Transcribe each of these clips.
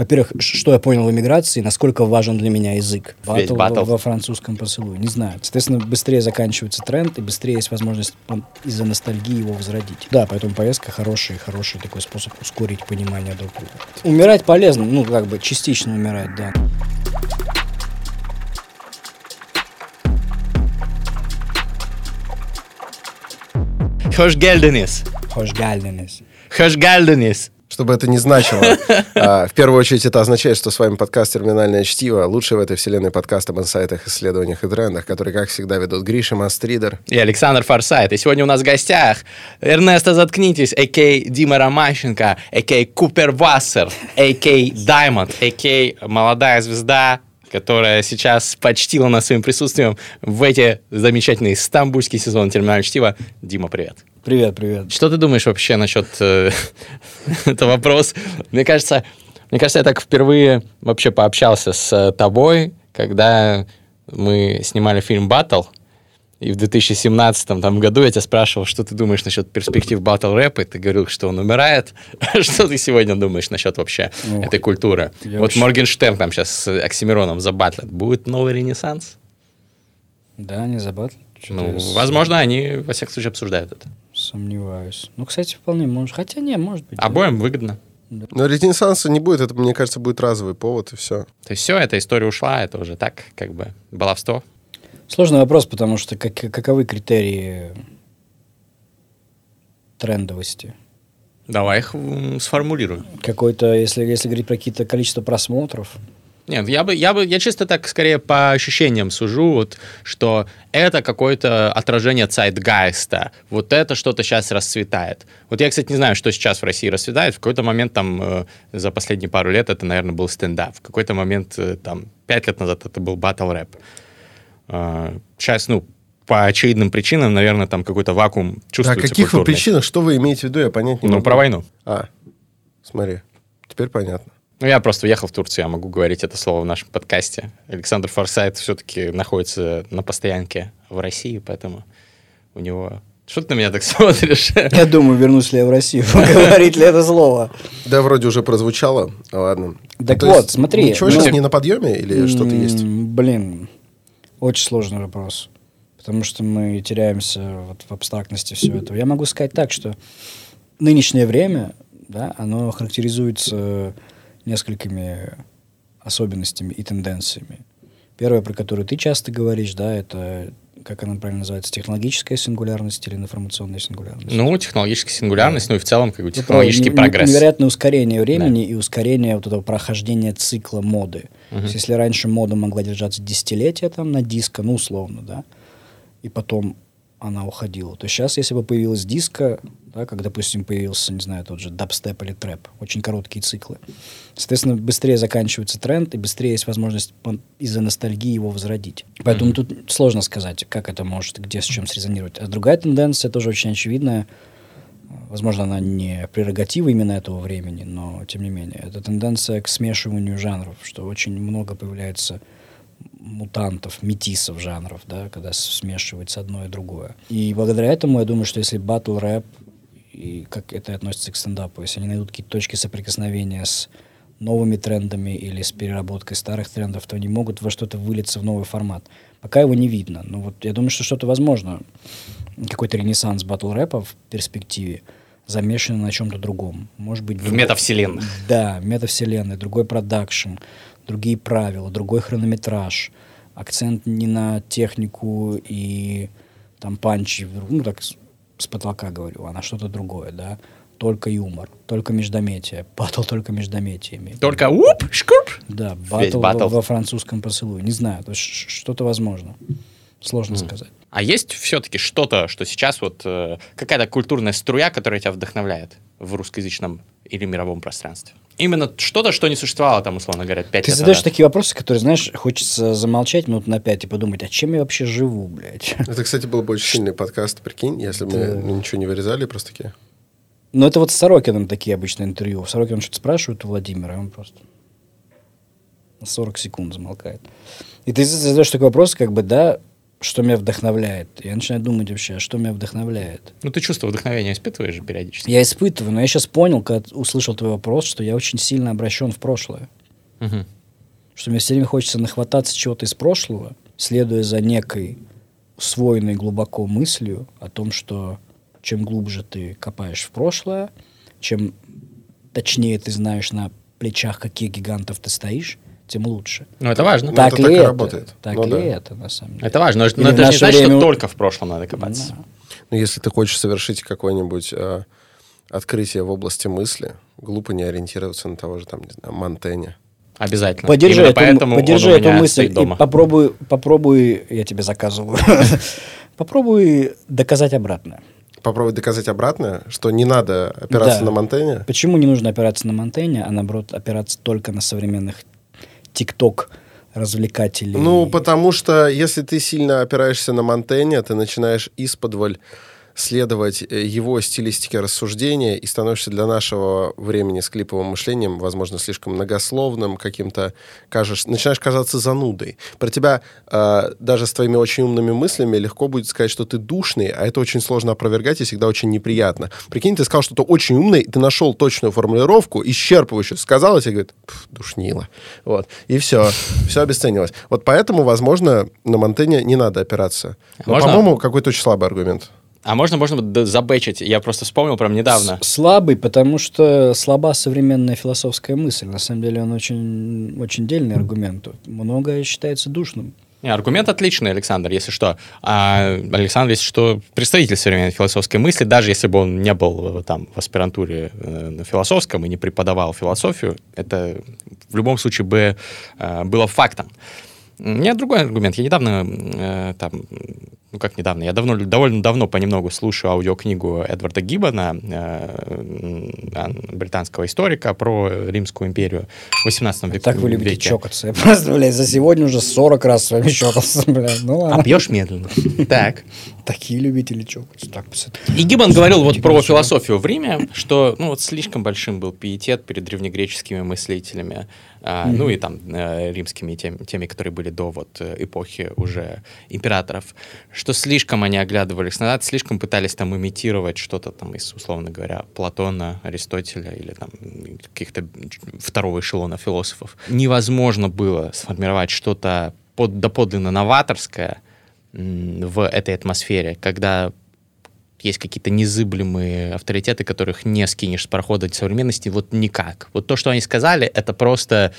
Во-первых, что я понял в эмиграции, насколько важен для меня язык. Батл батл. во, французском поцелуе. Не знаю. Соответственно, быстрее заканчивается тренд, и быстрее есть возможность из-за ностальгии его возродить. Да, поэтому поездка хороший, хороший такой способ ускорить понимание друг друга. Умирать полезно, ну, как бы частично умирать, да. Хошгельденис. Хошгальденес. Хошгальденис. Чтобы это не значило. А, В первую очередь это означает, что с вами подкаст «Терминальное чтиво», лучший в этой вселенной подкаст об инсайтах, исследованиях и трендах, который, как всегда, ведут Гриша Мастридер. И Александр Форсайт. И сегодня у нас в гостях Эрнесто Заткнитесь, а.к. Дима Ромащенко, а.к. Купер Вассер, а.к. Даймонд, а.к. молодая звезда, которая сейчас почтила нас своим присутствием в эти замечательные стамбульские сезоны терминального чтива. Дима, привет. Привет, привет. Что ты думаешь вообще насчет... э, это вопрос. Мне кажется, мне кажется, я так впервые вообще пообщался с э, тобой, когда мы снимали фильм «Баттл», и в 2017 там, году я тебя спрашивал, что ты думаешь насчет перспектив батл рэпа, и ты говорил, что он умирает. что ты сегодня думаешь насчет вообще Ох, этой культуры? вот вообще- Моргенштерн там сейчас с Оксимироном забатлят. Будет новый ренессанс? Да, не забыл. Ну, возможно, они во всяком случае обсуждают это. Сомневаюсь. Ну, кстати, вполне может. Хотя не, может быть. да. Обоим выгодно. Но ренессанса не будет, это, мне кажется, будет разовый повод, и все. То есть все, эта история ушла, это уже так, как бы, баловство. Сложный вопрос, потому что как, каковы критерии трендовости? Давай их сформулируем. Какой-то, если, если говорить про какие-то количество просмотров, Нет, я бы, я бы, я чисто так скорее по ощущениям сужу, вот, что это какое-то отражение цайтгайста, вот это что-то сейчас расцветает. Вот я, кстати, не знаю, что сейчас в России расцветает. В какой-то момент там э, за последние пару лет это, наверное, был стендап. В какой-то момент э, там пять лет назад это был батл рэп. сейчас, ну, по очевидным причинам, наверное, там какой-то вакуум А чувствуется. каких вы причинах, что вы имеете в виду, я понять не Ну, могу. про войну. А, смотри, теперь понятно. Ну, я просто уехал в Турцию, я могу говорить это слово в нашем подкасте. Александр Форсайт все-таки находится на постоянке в России, поэтому у него... Что ты на меня так смотришь? я думаю, вернусь ли я в Россию, говорить ли это слово. Да, вроде уже прозвучало. Ладно. Так вот, смотри, Ничего ну- сейчас не на подъеме или что-то есть? Блин, очень сложный вопрос. Потому что мы теряемся вот в абстрактности всего этого. Я могу сказать так, что нынешнее время, да, оно характеризуется несколькими особенностями и тенденциями. Первое, про которую ты часто говоришь, да, это, как она правильно называется, технологическая сингулярность или информационная сингулярность? Ну, технологическая сингулярность, ну и в целом как бы Ну, технологический не- прогресс. Невероятное ускорение времени и ускорение вот этого прохождения цикла моды. То есть, если раньше мода могла держаться десятилетия там на диско, ну, условно, да, и потом она уходила, то сейчас, если бы появилась диско, да, как, допустим, появился, не знаю, тот же дабстеп или трэп, очень короткие циклы, соответственно, быстрее заканчивается тренд, и быстрее есть возможность из-за ностальгии его возродить. Поэтому тут сложно сказать, как это может, где с чем срезонировать. А другая тенденция, тоже очень очевидная, Возможно, она не прерогатива именно этого времени, но тем не менее. Это тенденция к смешиванию жанров, что очень много появляется мутантов, метисов жанров, да, когда смешивается одно и другое. И благодаря этому я думаю, что если батл рэп, и как это относится к стендапу, если они найдут какие-то точки соприкосновения с новыми трендами или с переработкой старых трендов, то они могут во что-то вылиться в новый формат. Пока его не видно. Но вот я думаю, что что-то возможно. Какой-то ренессанс батл рэпа в перспективе замешан на чем-то другом. Может быть, В друг- метавселенных. Да, метавселенная, другой продакшн, другие правила, другой хронометраж. Акцент не на технику и там панчи, ну так с, потолка говорю, а на что-то другое, да. Только юмор, только междометие, батл только междометиями. Только уп, шкурп. Да, Весь батл во, батл. во французском поцелуе. Не знаю, то есть что-то возможно. Сложно сказать. А есть все-таки что-то, что сейчас вот э, какая-то культурная струя, которая тебя вдохновляет в русскоязычном или мировом пространстве? Именно что-то, что не существовало там, условно говоря, пять Ты лет задаешь назад. такие вопросы, которые, знаешь, хочется замолчать минут на пять и подумать, а чем я вообще живу, блядь? Это, кстати, был бы очень сильный подкаст, прикинь, если бы Да. мы ничего не вырезали, просто такие. Ну, это вот с Сорокиным такие обычно интервью. Сорокин что-то спрашивает у Владимира, и он просто на 40 секунд замолкает. И ты задаешь такой вопрос, как бы, да, что меня вдохновляет. Я начинаю думать вообще, а что меня вдохновляет. Ну, ты чувство вдохновения испытываешь же периодически? Я испытываю, но я сейчас понял, когда услышал твой вопрос, что я очень сильно обращен в прошлое. Мгм. Что мне все время хочется нахвататься чего-то из прошлого, следуя за некой усвоенной глубоко мыслью о том, что чем глубже ты копаешь в прошлое, чем точнее ты знаешь на плечах каких гигантов ты стоишь, тем лучше. Ну, это важно. Ну, так это ли так и это? работает. Так Ну ли да. это, на самом деле? Это важно. Но, Или но это же не значит, время- что только в прошлом надо копаться. Да. Ну, если ты хочешь совершить какое-нибудь э, открытие в области мысли, глупо не ориентироваться на того же, там, не знаю, Монтэня. Обязательно. Поддержи, Именно эту, поэтому поддержи он у эту мысль и дома. попробуй, попробуй, я тебе заказываю, попробуй доказать обратное. Попробовать доказать обратное, что не надо опираться Да. на Монтэня. Почему не нужно опираться на Монтэня, а наоборот опираться только на современных тикток развлекателей? Ну, потому что если ты сильно опираешься на Монтэня, ты начинаешь исподволь следовать э, его стилистике рассуждения и становишься для нашего времени с клиповым мышлением, возможно, слишком многословным, каким-то кажешь, начинаешь казаться занудой. Про тебя э, даже с твоими очень умными мыслями легко будет сказать, что ты душный, а это очень сложно опровергать и всегда очень неприятно. Прикинь, ты сказал что-то очень умное, ты нашел точную формулировку, исчерпывающую, сказал, и тебе говорит, «Пф, душнило. Вот. И все. Все обесценилось. Вот поэтому, возможно, на Монтэне не надо опираться. Но, по-моему, какой-то очень слабый аргумент. А можно, можно забэчить? Я просто вспомнил прям недавно. С- Слабый, потому что слаба современная философская мысль. На самом деле он очень, очень дельный аргумент. Многое считается душным. Не, аргумент отличный, Александр, если что. А Александр, если что, представитель современной философской мысли, даже если бы он не был э, там в аспирантуре э, на философском и не преподавал философию, это в любом случае бы э, было фактом. У меня другой аргумент. Я недавно, э, там, ну как недавно, я давно, довольно давно понемногу слушаю аудиокнигу Эдварда Гиббона, э, ан- британского историка, про Римскую империю в 18 веке. Так вы любите веке. чокаться. Я просто, блядь, за сегодня уже 40 раз с вами чокался, блядь. Ну А ладно. пьешь медленно. Так. Такие любители чокаться. Так. И Гиббон говорил вот про философию в Риме, что ну вот слишком большим был пиетет перед древнегреческими мыслителями, а, ну и там э, римскими тем- теми, которые были до вот э, эпохи уже императоров, что слишком они оглядывались назад, слишком пытались там имитировать что-то там из, условно говоря, Платона, Аристотеля или там каких-то второго эшелона философов. Невозможно было сформировать что-то под, доподлинно новаторское, в этой атмосфере, когда есть какие-то незыблемые авторитеты, которых не скинешь с парохода современности, вот никак. Вот то, что они сказали, это просто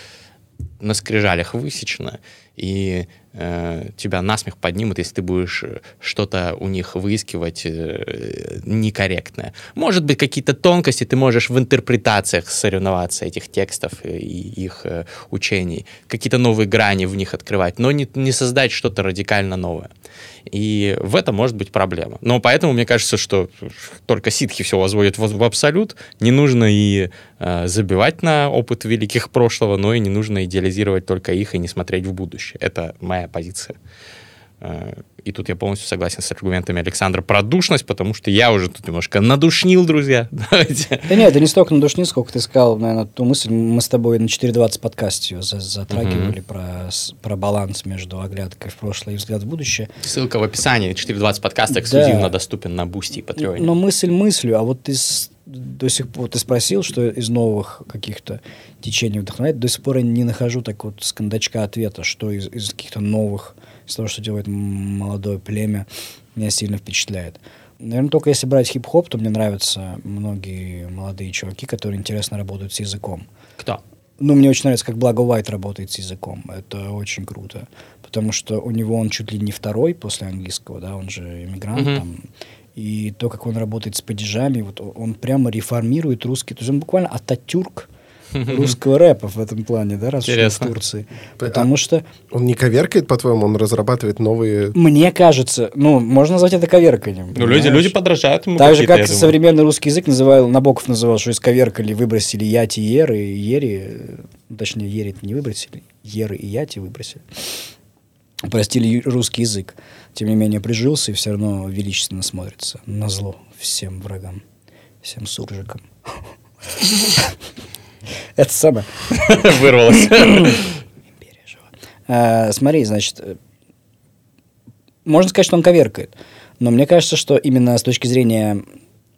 на скрижалях высечено, и тебя насмех поднимут, если ты будешь э, что-то у них выискивать э, некорректное. Может быть, какие-то тонкости ты можешь в интерпретациях соревноваться этих текстов и их э, учений, какие-то новые грани в них открывать, но не, не создать что-то радикально новое. И в этом может быть проблема. Но поэтому мне кажется, что только ситхи все возводят в, в абсолют. Не нужно и э, забивать на опыт великих прошлого, но и не нужно идеализировать только их и не смотреть в будущее. Это моя позиция. Э, И тут я полностью согласен с аргументами Александра про душность, потому что я уже тут немножко надушнил, друзья. Давайте. Да нет, это не столько надушнил, сколько ты сказал, наверное, ту мысль. Мы с тобой на 4.20 подкасте ее за- затрагивали про, с- про баланс между оглядкой в прошлое и взгляд в будущее. Ссылка в описании. 420 подкаст эксклюзивно Да. доступен на Бусти и Патреоне. Но мысль мыслью, а вот ты с- до сих пор ты спросил, что из новых каких-то течений вдохновляет. До сих пор я не нахожу так вот с кондачка ответа, что из, из каких-то новых, из того, что делает молодое племя, меня сильно впечатляет. Наверное, только если брать хип-хоп, то мне нравятся многие молодые чуваки, которые интересно работают с языком. Кто? Ну, мне очень нравится, как Благо Уайт работает с языком. Это очень круто. Потому что у него он чуть ли не второй после английского, да, он же иммигрант Мгм. там. И то, как он работает с падежами, вот он прямо реформирует русский. То есть он буквально ататюрк русского рэпа в этом плане, да, раз уж он в Интересно. Турции. Потому что, Он не коверкает, по-твоему, он разрабатывает новые... мне кажется, ну, можно назвать это коверканием. Ну, люди, понимаешь? люди подражают ему. Так же, как я думаю. современный русский язык называл, Набоков называл, что исковеркали, выбросили яти и еры, и ери, э, точнее, ери не выбросили, еры и яти выбросили. Простили русский язык. Тем не менее, прижился и все равно величественно смотрится. На зло всем врагам, всем суржикам. Это самое. Вырвалось. А, Смотри, значит, э, можно сказать, что он коверкает. Но мне кажется, что именно с точки зрения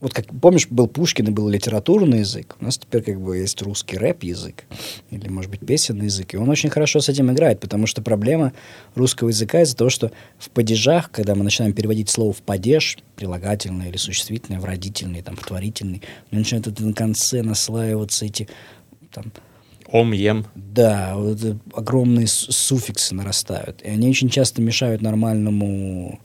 вот как помнишь, был Пушкин и был литературный язык, у нас теперь как бы есть русский рэп-язык, или, может быть, песенный язык, и он очень хорошо с этим играет, потому что проблема русского языка из-за того, что в падежах, когда мы начинаем переводить слово в падеж, прилагательное или существительное, в родительный, там, в творительный, начинают это на конце наслаиваться эти там, Ом, ем. да, вот, э, огромные суффиксы нарастают. И они очень часто мешают нормальному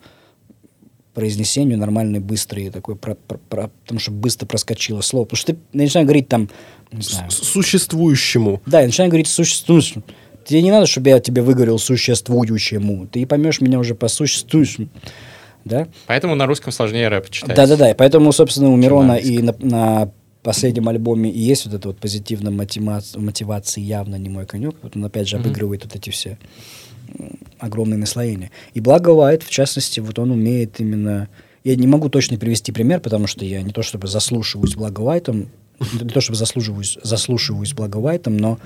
произнесению, нормальной, быстрой такой, про- про- про- потому что быстро проскочило слово. Потому что ты начинаешь говорить там, не знаю, С- Существующему. да, я начинаю говорить существующему. Тебе не надо, чтобы я тебе выговорил существующему. Ты поймешь меня уже по существующему. Да? Поэтому на русском сложнее рэп читать. Да-да-да, и поэтому, собственно, у Мирона и на, на последнем альбоме и есть вот эта вот позитивная мотивация, мотивация явно не мой конек. Вот он опять же обыгрывает вот эти все м, огромные наслоения. И благо Уайт, в частности, вот он умеет именно... Я не могу точно привести пример, потому что я не то чтобы заслушиваюсь Благо Уайтом, не то чтобы заслуживаюсь, заслушиваюсь Благо Уайтом, но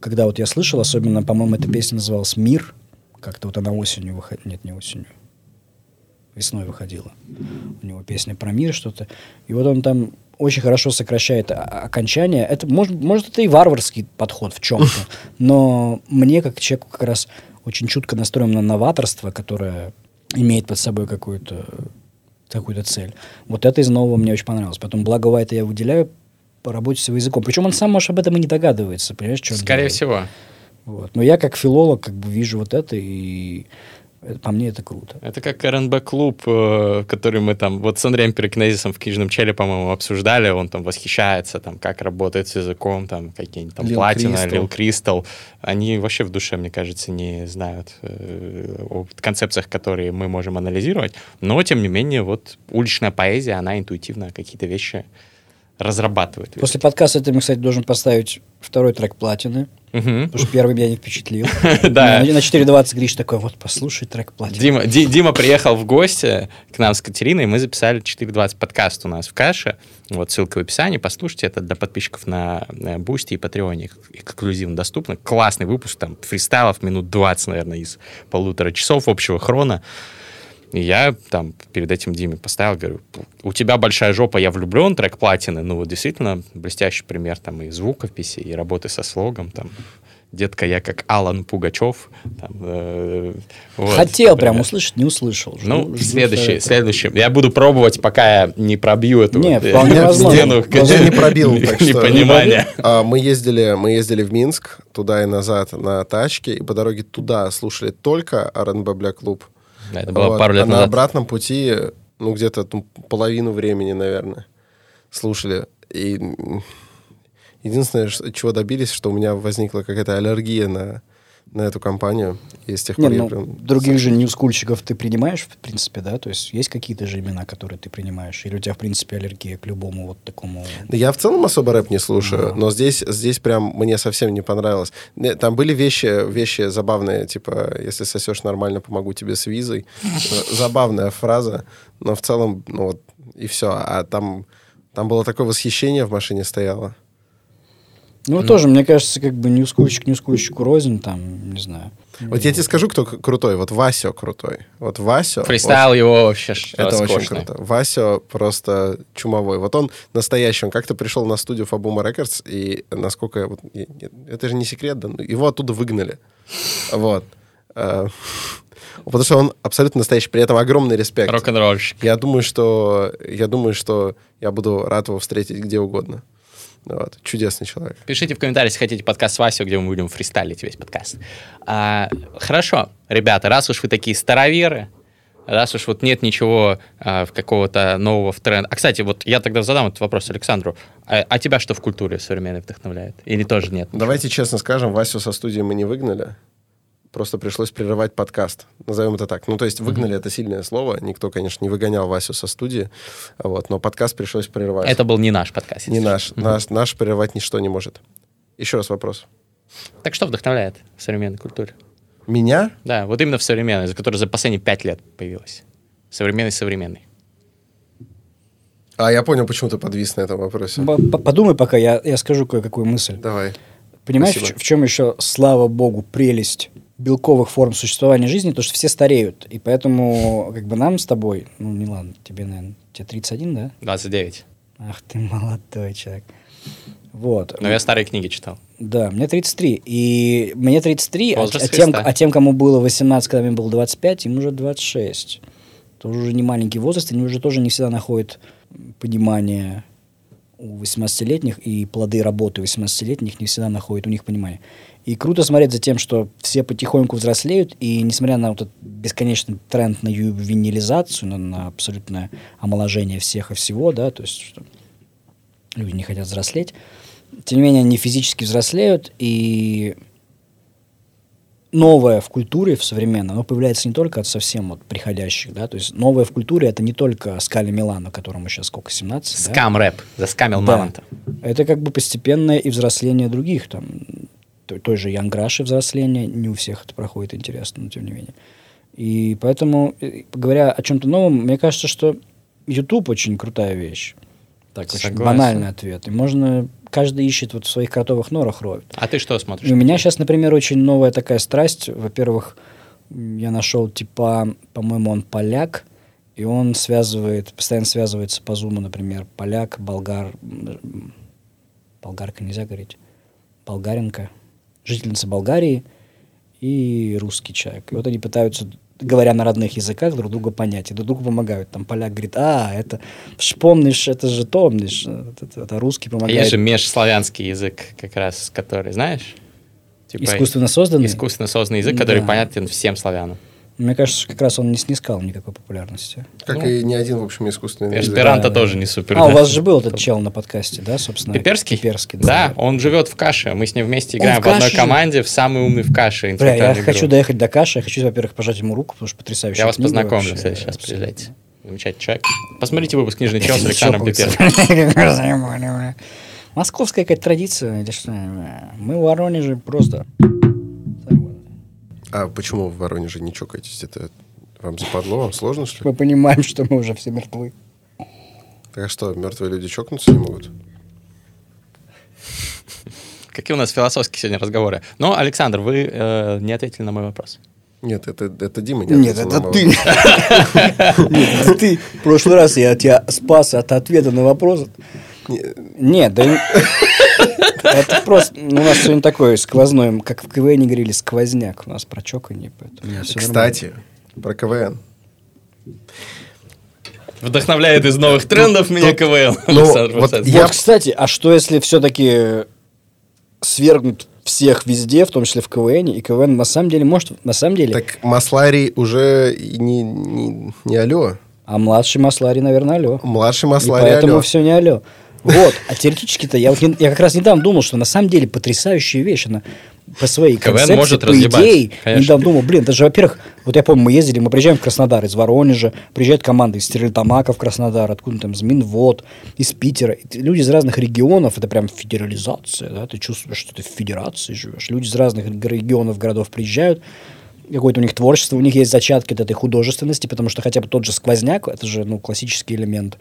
когда вот я слышал, особенно, по-моему, эта песня называлась «Мир», как-то вот она осенью выходила, нет, не осенью, весной выходила. У него песня про мир что-то. И вот он там очень хорошо сокращает окончание. Это может, может это и варварский подход в чем-то, но мне как человеку как раз очень чутко настроен на новаторство, которое имеет под собой какую-то какую-то цель. Вот это из нового мне очень понравилось. Потом благо Уайта я выделяю по работе с его языком. Причем он сам, может, об этом и не догадывается, понимаешь, что он Скорее делает. всего. Вот. Но я как филолог как бы вижу вот это, и по мне это круто. Это как РНБ-клуб, э, который мы там, вот с Андреем Перекнезисом в книжном челе, по-моему, обсуждали, он там восхищается, там, как работает с языком, там, какие-нибудь там Lil Платина, Crystal. Лил Кристал. Они вообще в душе, мне кажется, не знают э, о концепциях, которые мы можем анализировать, но, тем не менее, вот уличная поэзия, она интуитивно какие-то вещи разрабатывает. После подкаста ты, кстати, должен поставить второй трек платины, Мгм. потому что первый меня не впечатлил. Да. На, на 4.20 Гриш такой, вот, послушай трек платины. Дима, Ди- Дима приехал в гости к нам с Катериной, и мы записали 4.20 подкаст у нас в каше. Вот ссылка в описании, послушайте. Это для подписчиков на Бусти и Патреоне эксклюзивно доступно. Классный выпуск, там фристайлов минут 20, наверное, из полутора часов общего хрона. И я там перед этим Диме поставил, говорю, у тебя большая жопа, я влюблен, трек платины. Ну вот действительно блестящий пример там и звукописи, и работы со слогом, там Детка, я как Алан Пугачев. Там, э, вот, Хотел например. прям услышать, не услышал. Жду- Ну, жду следующий, следующий. Я буду пробовать, пока я не пробью эту Нет, вот, э, вполне возможно. стену Даже не пробил, непонимания. А, Мы ездили, мы ездили в Минск, туда и назад на тачке, и по дороге туда слушали только R&B Black Club. Да, Это было Вот. пару лет а на назад. обратном пути, ну, где-то ну, половину времени, наверное, слушали. И единственное, чего добились, что у меня возникла какая-то аллергия на, на эту компанию. И с тех Не, пор я ну, прям... других же ньюскульщиков ты принимаешь, в принципе, да? То есть есть какие-то же имена, которые ты принимаешь? Или у тебя, в принципе, аллергия к любому вот такому... Да я в целом особо рэп не слушаю, но здесь, здесь прям мне совсем не понравилось. Не, Там были вещи, вещи забавные, типа, если сосешь нормально, помогу тебе с визой. Э, Забавная фраза, но в целом, ну вот, и все. А там, там было такое восхищение в машине стояло. Ну, тоже, мне кажется, как бы ньюскульщик ньюскульщику рознь, там, не знаю. Вот я тебе скажу, кто крутой. Вот Васё крутой. Вот Васё... Фристайл его вообще Это очень роскошный. круто. Вася просто чумовой. Вот он настоящий. Он как-то пришел на студию Фабума Рекордс, и насколько... я вот- это же не секрет, да? ну, Его оттуда выгнали. Вот. Э, Потому что он абсолютно настоящий. При этом огромный респект. Рок-н-ролльщик. Я думаю, что... Я думаю, что я буду рад его встретить где угодно. Вот. Чудесный человек. Пишите в комментариях, если хотите подкаст с Васей, где мы будем фристайлить весь подкаст. А, хорошо, ребята, раз уж вы такие староверы, раз уж вот нет ничего а, какого-то нового в тренд. А, кстати, вот я тогда задам этот вопрос Александру. А, а тебя что в культуре современной вдохновляет? Или тоже нет? Давайте честно скажем, Васю со студии мы не выгнали. Просто пришлось прерывать подкаст. Назовем это так. Ну, то есть выгнали это сильное слово. Никто, конечно, не выгонял Васю со студии. Вот, но подкаст пришлось прерывать. Это был не наш подкаст. не если наш. что. наш. Наш прерывать ничто не может. Еще раз вопрос. Так что вдохновляет в современной культуре? Меня? Да, вот именно в современной, за которая за последние пять лет появилась. Современный-современный. А, я понял, почему ты подвис на этом вопросе. Подумай, пока я, я скажу кое-какую мысль. Давай. Понимаешь, в, в чем еще, слава богу, прелесть белковых форм существования жизни, то что все стареют. И поэтому как бы нам с тобой, ну ладно, тебе, наверное, тебе 31, да? 29. Ах ты молодой человек. Вот. Но я старые книги читал. Да, мне 33. И мне 33, а, Возраст а тем, Христа. а тем, кому было 18, когда мне было 25, им уже 26. Тоже уже не маленький возраст, они уже тоже не всегда находят понимание у 18-летних, и плоды работы 18-летних не всегда находят у них понимание. И круто смотреть за тем, что все потихоньку взрослеют, и несмотря на вот этот бесконечный тренд на ювенилизацию, на, на абсолютное омоложение всех и всего, да, то есть что люди не хотят взрослеть, тем не менее они физически взрослеют, и новое в культуре, в современном, оно появляется не только от совсем вот приходящих, да, то есть новое в культуре это не только Скали Милано, которому сейчас сколько, 17, да? Скам рэп. Заскамил Да. мамонта. Это как бы постепенное и взросление других, там, той, той же Янграши взросление, не у всех это проходит интересно, но тем не менее. И поэтому, э, говоря о чем-то новом, мне кажется, что YouTube очень крутая вещь. Так, очень Согласен. банальный ответ. И можно, каждый ищет вот в своих кротовых норах роет. А ты что смотришь? И у меня сейчас, например, очень новая такая страсть. Во-первых, я нашел типа, по-моему, он поляк, и он связывает, постоянно связывается по зуму, например, поляк, болгар, болгарка нельзя говорить, болгаренка, жительница Болгарии и русский человек. И вот они пытаются, говоря на родных языках, друг друга понять, и друг другу помогают. Там поляк говорит, а, это, помнишь, это же помнишь, это, это- это русский А помогает. есть же межславянский язык, как раз, который, знаешь? Типа Искусственно созданный? искусственно созданный язык, который Да. понятен всем славянам. Мне кажется, что как раз он не снискал никакой популярности. Как Ну, и ни один, в общем, искусственный язык. Эсперанто да. тоже не супер. А, у да. вас же был этот чел на подкасте, да, собственно? Пиперский? Пиперский, Да, он живет в каше. Мы с ним вместе Он играем в в одной команде, в самый умный в каше. Бля, я интеллектуальную хочу игру. доехать до Каши, я хочу, во-первых, пожать ему руку, потому что потрясающая Я вас познакомлю вообще, абсолютно. приезжайте. Замечательный человек. Посмотрите выпуск «Книжный чел» с Александром. Пиперским. Московская какая-то традиция, или что? Мы в Воронеже просто... А почему в Воронеже не чокаетесь? Это вам западло? Вам сложно, что ли? Мы понимаем, что мы уже все мертвы. Так а что, мертвые люди чокнуться не могут? Какие у нас философские сегодня разговоры. Но, Александр, вы э, не ответили на мой вопрос. Нет, это, это Дима не Нет, это ты. Нет, это ты. В прошлый раз я тебя спас от ответа на вопрос. Нет, да... Это просто... ну, У нас сегодня такой сквозной, как в КВН говорили, сквозняк. У нас про чоканье, поэтому. Кстати, про КВН. Вдохновляет из новых трендов меня КВН. ну, Александр вот кстати, а что если все-таки свергнуть всех везде, в том числе в КВН, и КВН на самом деле может, на самом деле, Так Масларий уже и не, не, не алло. а младший Маслари, наверное, алло. Младший И Масларий поэтому алло. все не алло. Вот, а теоретически-то я, вот я как раз недавно думал, что на самом деле потрясающая вещь, она по своей КВН концепции, может по идее, конечно. недавно думал, блин, даже, во-первых, вот я помню, мы ездили, мы приезжаем в Краснодар из Воронежа, приезжает команда из Стерлитамака в Краснодар, откуда там, из Минвод, из Питера. Люди из разных регионов, это прям федерализация, да, ты чувствуешь, что ты в федерации живешь. Люди из разных регионов, городов приезжают, какое-то у них творчество, у них есть зачатки от этой художественности, потому что хотя бы тот же сквозняк, это же, ну, классический элемент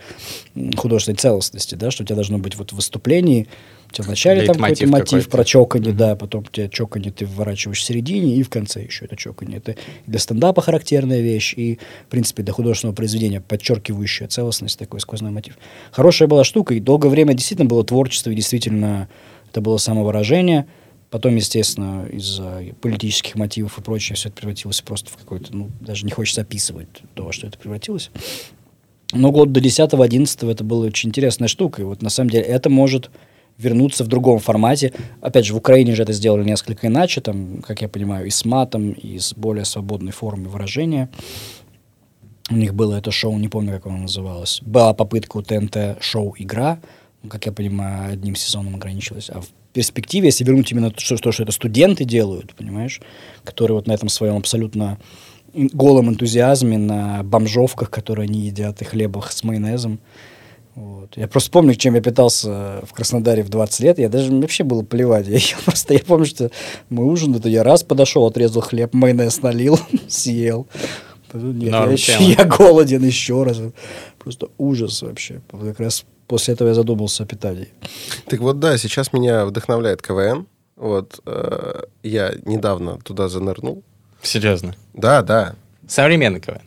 художественной целостности, да, что у тебя должно быть вот в выступлении, у тебя вначале там какой-то мотив какой-то. про чоканье, да, потом у тебя чоканье ты вворачиваешь в середине, и в конце еще это чоканье. Это для стендапа характерная вещь, и, в принципе, для художественного произведения подчеркивающая целостность, такой сквозной мотив. Хорошая была штука, и долгое время действительно было творчество, и действительно это было самовыражение. Потом, естественно, из-за политических мотивов и прочее, все это превратилось просто в какой-то, ну, даже не хочется описывать то, во что это превратилось. Но год до 10-11 это была очень интересная штука. И вот на самом деле это может вернуться в другом формате. Опять же, в Украине же это сделали несколько иначе, там, как я понимаю, и с матом, и с более свободной формой выражения. У них было это шоу, не помню, как оно называлось. Была попытка у ТНТ шоу «Игра», как я понимаю, одним сезоном ограничилось. А в перспективе, если вернуть именно то, что, что это студенты делают, понимаешь, которые вот на этом своем абсолютно голом энтузиазме, на бомжовках, которые они едят, и хлебах с майонезом. Вот. Я просто помню, чем я питался в Краснодаре в 20 лет. Я даже вообще было плевать. Я, ел просто, я помню, что мы ужин, это я раз подошел, отрезал хлеб, майонез налил, съел. Нет, я, еще- я голоден еще раз. Просто ужас вообще. Как раз после этого я задумался о питании. Так вот, да, сейчас меня вдохновляет КВН. Вот, э, я недавно туда занырнул. Серьезно. Да, да. Современный КВН.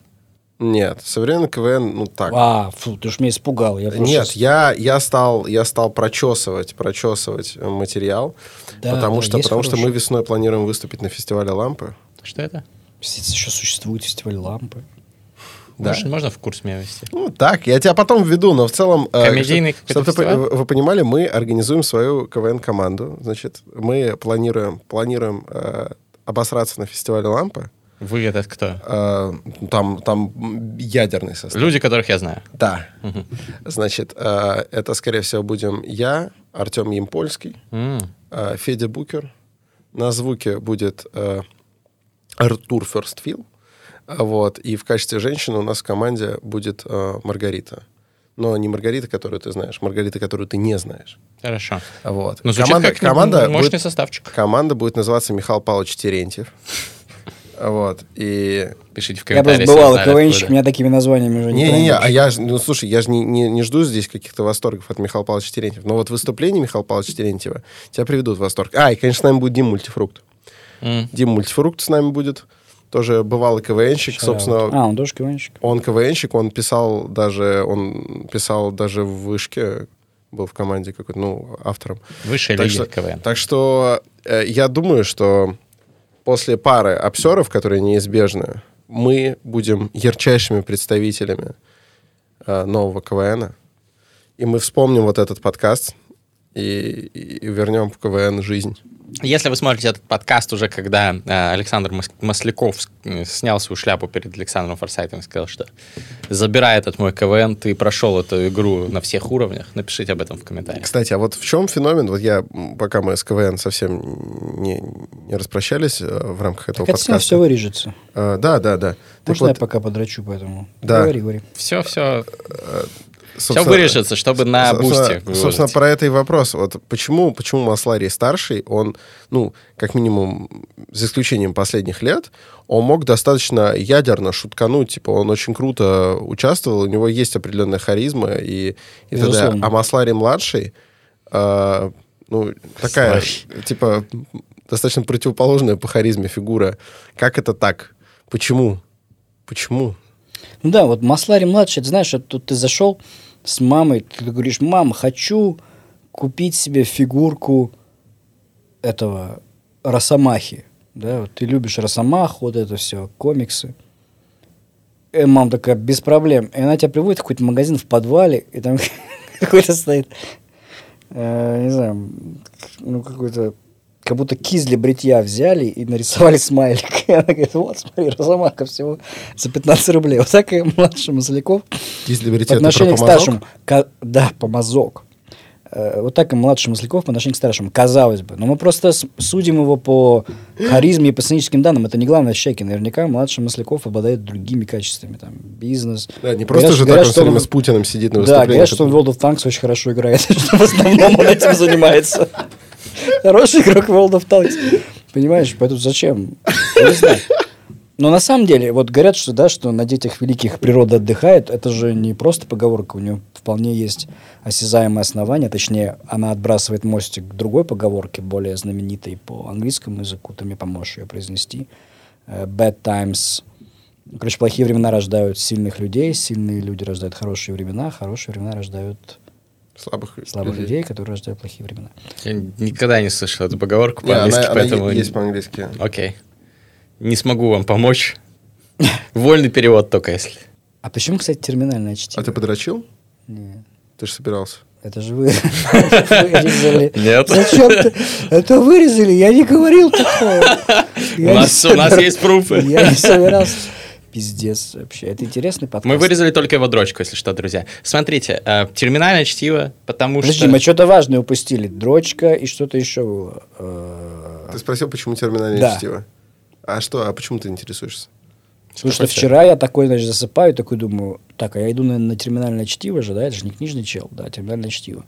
Нет, современный КВН, ну так. А, фу, ты уж меня испугал. Я Нет, щас- я, я, стал, я стал прочесывать, прочесывать э, материал, Да, потому, да, что, потому что мы весной планируем выступить на фестивале «Лампы». Что это? Еще существует фестиваль лампы. Да. Можно, можно в курс меня ввести? Ну, так, я тебя потом введу, но в целом... э, Комедийный чтоб- какой-то чтоб ты по- фестиваль? вы, вы понимали, мы организуем свою КВН-команду. Значит, мы планируем, планируем э, обосраться на фестивале «Лампы». Вы этот кто? Э, там, там ядерный состав. Люди, которых я знаю. Да. Значит, э, это, скорее всего, будем я, Артем Ямпольский, М. э, Федя Букер. На звуке будет э, Артур Ферстфилл. Вот. И в качестве женщины у нас в команде будет э, Маргарита. Но не Маргарита, которую ты знаешь, Маргарита, которую ты не знаешь. Хорошо. Вот. Ну, звучит команда, как команда, мощный будет, составчик. команда будет называться Михаил Павлович Терентьев. Вот. И Пишите в Я комментариях. просто бывал, если знали, КВНщик, меня такими названиями уже не Не-не-не, а я, ну, слушай, я же не, не, не жду здесь каких-то восторгов от Михаила Павловича Терентьева. Но вот выступление Михаила Павловича Терентьева тебя приведут в восторг. А, и, конечно, с нами будет Дим Мультифрукт. М. Дим Мультифрукт с нами будет. Тоже бывалый КВНщик, собственно. А, он тоже КВНщик. Он КВНщик, он писал даже, он писал даже в вышке, был в команде какой-то, ну, автором. Высшая Так лига что, КВН. так что э, я думаю, что после пары обсеров, которые неизбежны, мы будем ярчайшими представителями э, нового КВН. И мы вспомним вот этот подкаст и, и- и вернем в КВН жизнь. Если вы смотрите этот подкаст уже, когда э, Александр Мас- Масляков э, снял свою шляпу перед Александром Форсайтом и сказал, что забирай этот мой КВН, ты прошел эту игру на всех уровнях, напишите об этом в комментариях. Кстати, а вот в чем феномен? Вот я, пока мы с КВН совсем не, не распрощались э, в рамках этого Так это все подкаста. вырежется. Э, да, да, да. Так Можно я вот, пока подрачу, поэтому... Да. Говори, говори. Все, все, все вырежется, чтобы на бусте Собственно, про это и вопрос. Вот почему, почему Масларий старший, он, ну, как минимум, за исключением последних лет, он мог достаточно ядерно шуткануть, типа, он очень круто участвовал, у него есть определенная харизма и, и. Безусловно. А Масларий младший, э, ну, такая, Масларий. типа, достаточно противоположная по харизме фигура. Как это так? Почему? Почему? Ну да, вот Маслари младший, ты знаешь, вот тут ты зашел с мамой, ты говоришь, мама, хочу купить себе фигурку этого Росомахи. Да, вот ты любишь Росомаху, вот это все, комиксы. И мама такая, без проблем. И она тебя приводит в какой-то магазин в подвале, и там какой-то стоит, э, не знаю, ну какой-то, как будто кисть для бритья взяли и нарисовали смайлик. И она говорит, вот, смотри, Росомаха всего за 15 рублей. Вот так и младший Масляков по говорить это про отношению к старшему... ка- Да, помазок. Э, Вот так и младший Масляков по отношению к старшему, казалось бы. Но мы просто судим его по харизме и по сценическим данным. Это не главное человеке. Наверняка младший Масляков обладает другими качествами. Там, бизнес. Да, не просто Говорят, же говорят, так он что все время он- с Путиным сидит на Да, выступлениях. говорят, что он в World of Tanks очень хорошо играет, что в основном он этим занимается. Хороший игрок World of Tanks. Понимаешь, поэтому зачем? Не знаю. Но на самом деле, вот говорят, что, да, что на детях великих природа отдыхает, это же не просто поговорка, у нее вполне есть осязаемое основание, точнее, она отбрасывает мостик к другой поговорке, более знаменитой по английскому языку, ты мне поможешь ее произнести. Э, Bad times Короче, плохие времена рождают сильных людей, сильные люди рождают хорошие времена, хорошие времена рождают Слабых, слабых людей, которые рождают плохие времена. Я никогда не слышал эту поговорку Не, она, по-английски, она поэтому... е- есть по-английски. Окей. Не смогу вам помочь. Вольный перевод только если. А почему, кстати, терминальное чтиво? А ты подрочил? Нет. Ты же собирался. Это же вы вырезали. Нет. Зачем ты это вырезали? Я не говорил такого. У нас, есть пруфы. Я не собирался. Пиздец вообще. Это интересный подкаст. Мы вырезали только его дрочку, если что, друзья. Смотрите, э, терминальное чтиво, потому Подожди, что... мы что-то важное упустили. Дрочка и что-то еще было. Э, Ты спросил, почему терминальное Да. чтиво? А что, а почему ты интересуешься? Потому что Какой вчера я такой, значит, засыпаю, такой думаю, так, а я иду на, на терминальное чтиво же, да, это же не книжный чел, да, терминальное чтиво.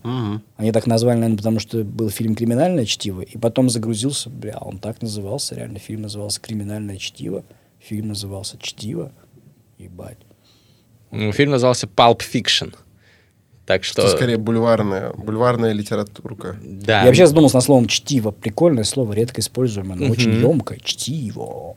Они так назвали, наверное, потому что был фильм «Криминальное чтиво», и потом загрузился, бля, он так назывался, реально, фильм назывался «Криминальное чтиво», фильм назывался «Чтиво», ебать. Ну, Фильм назывался Pulp Fiction. Так что... Это скорее бульварная, бульварная литературка. Да. Я вообще задумался над словом «чтиво». Прикольное слово, редко используемое, но очень емкое. Чтиво.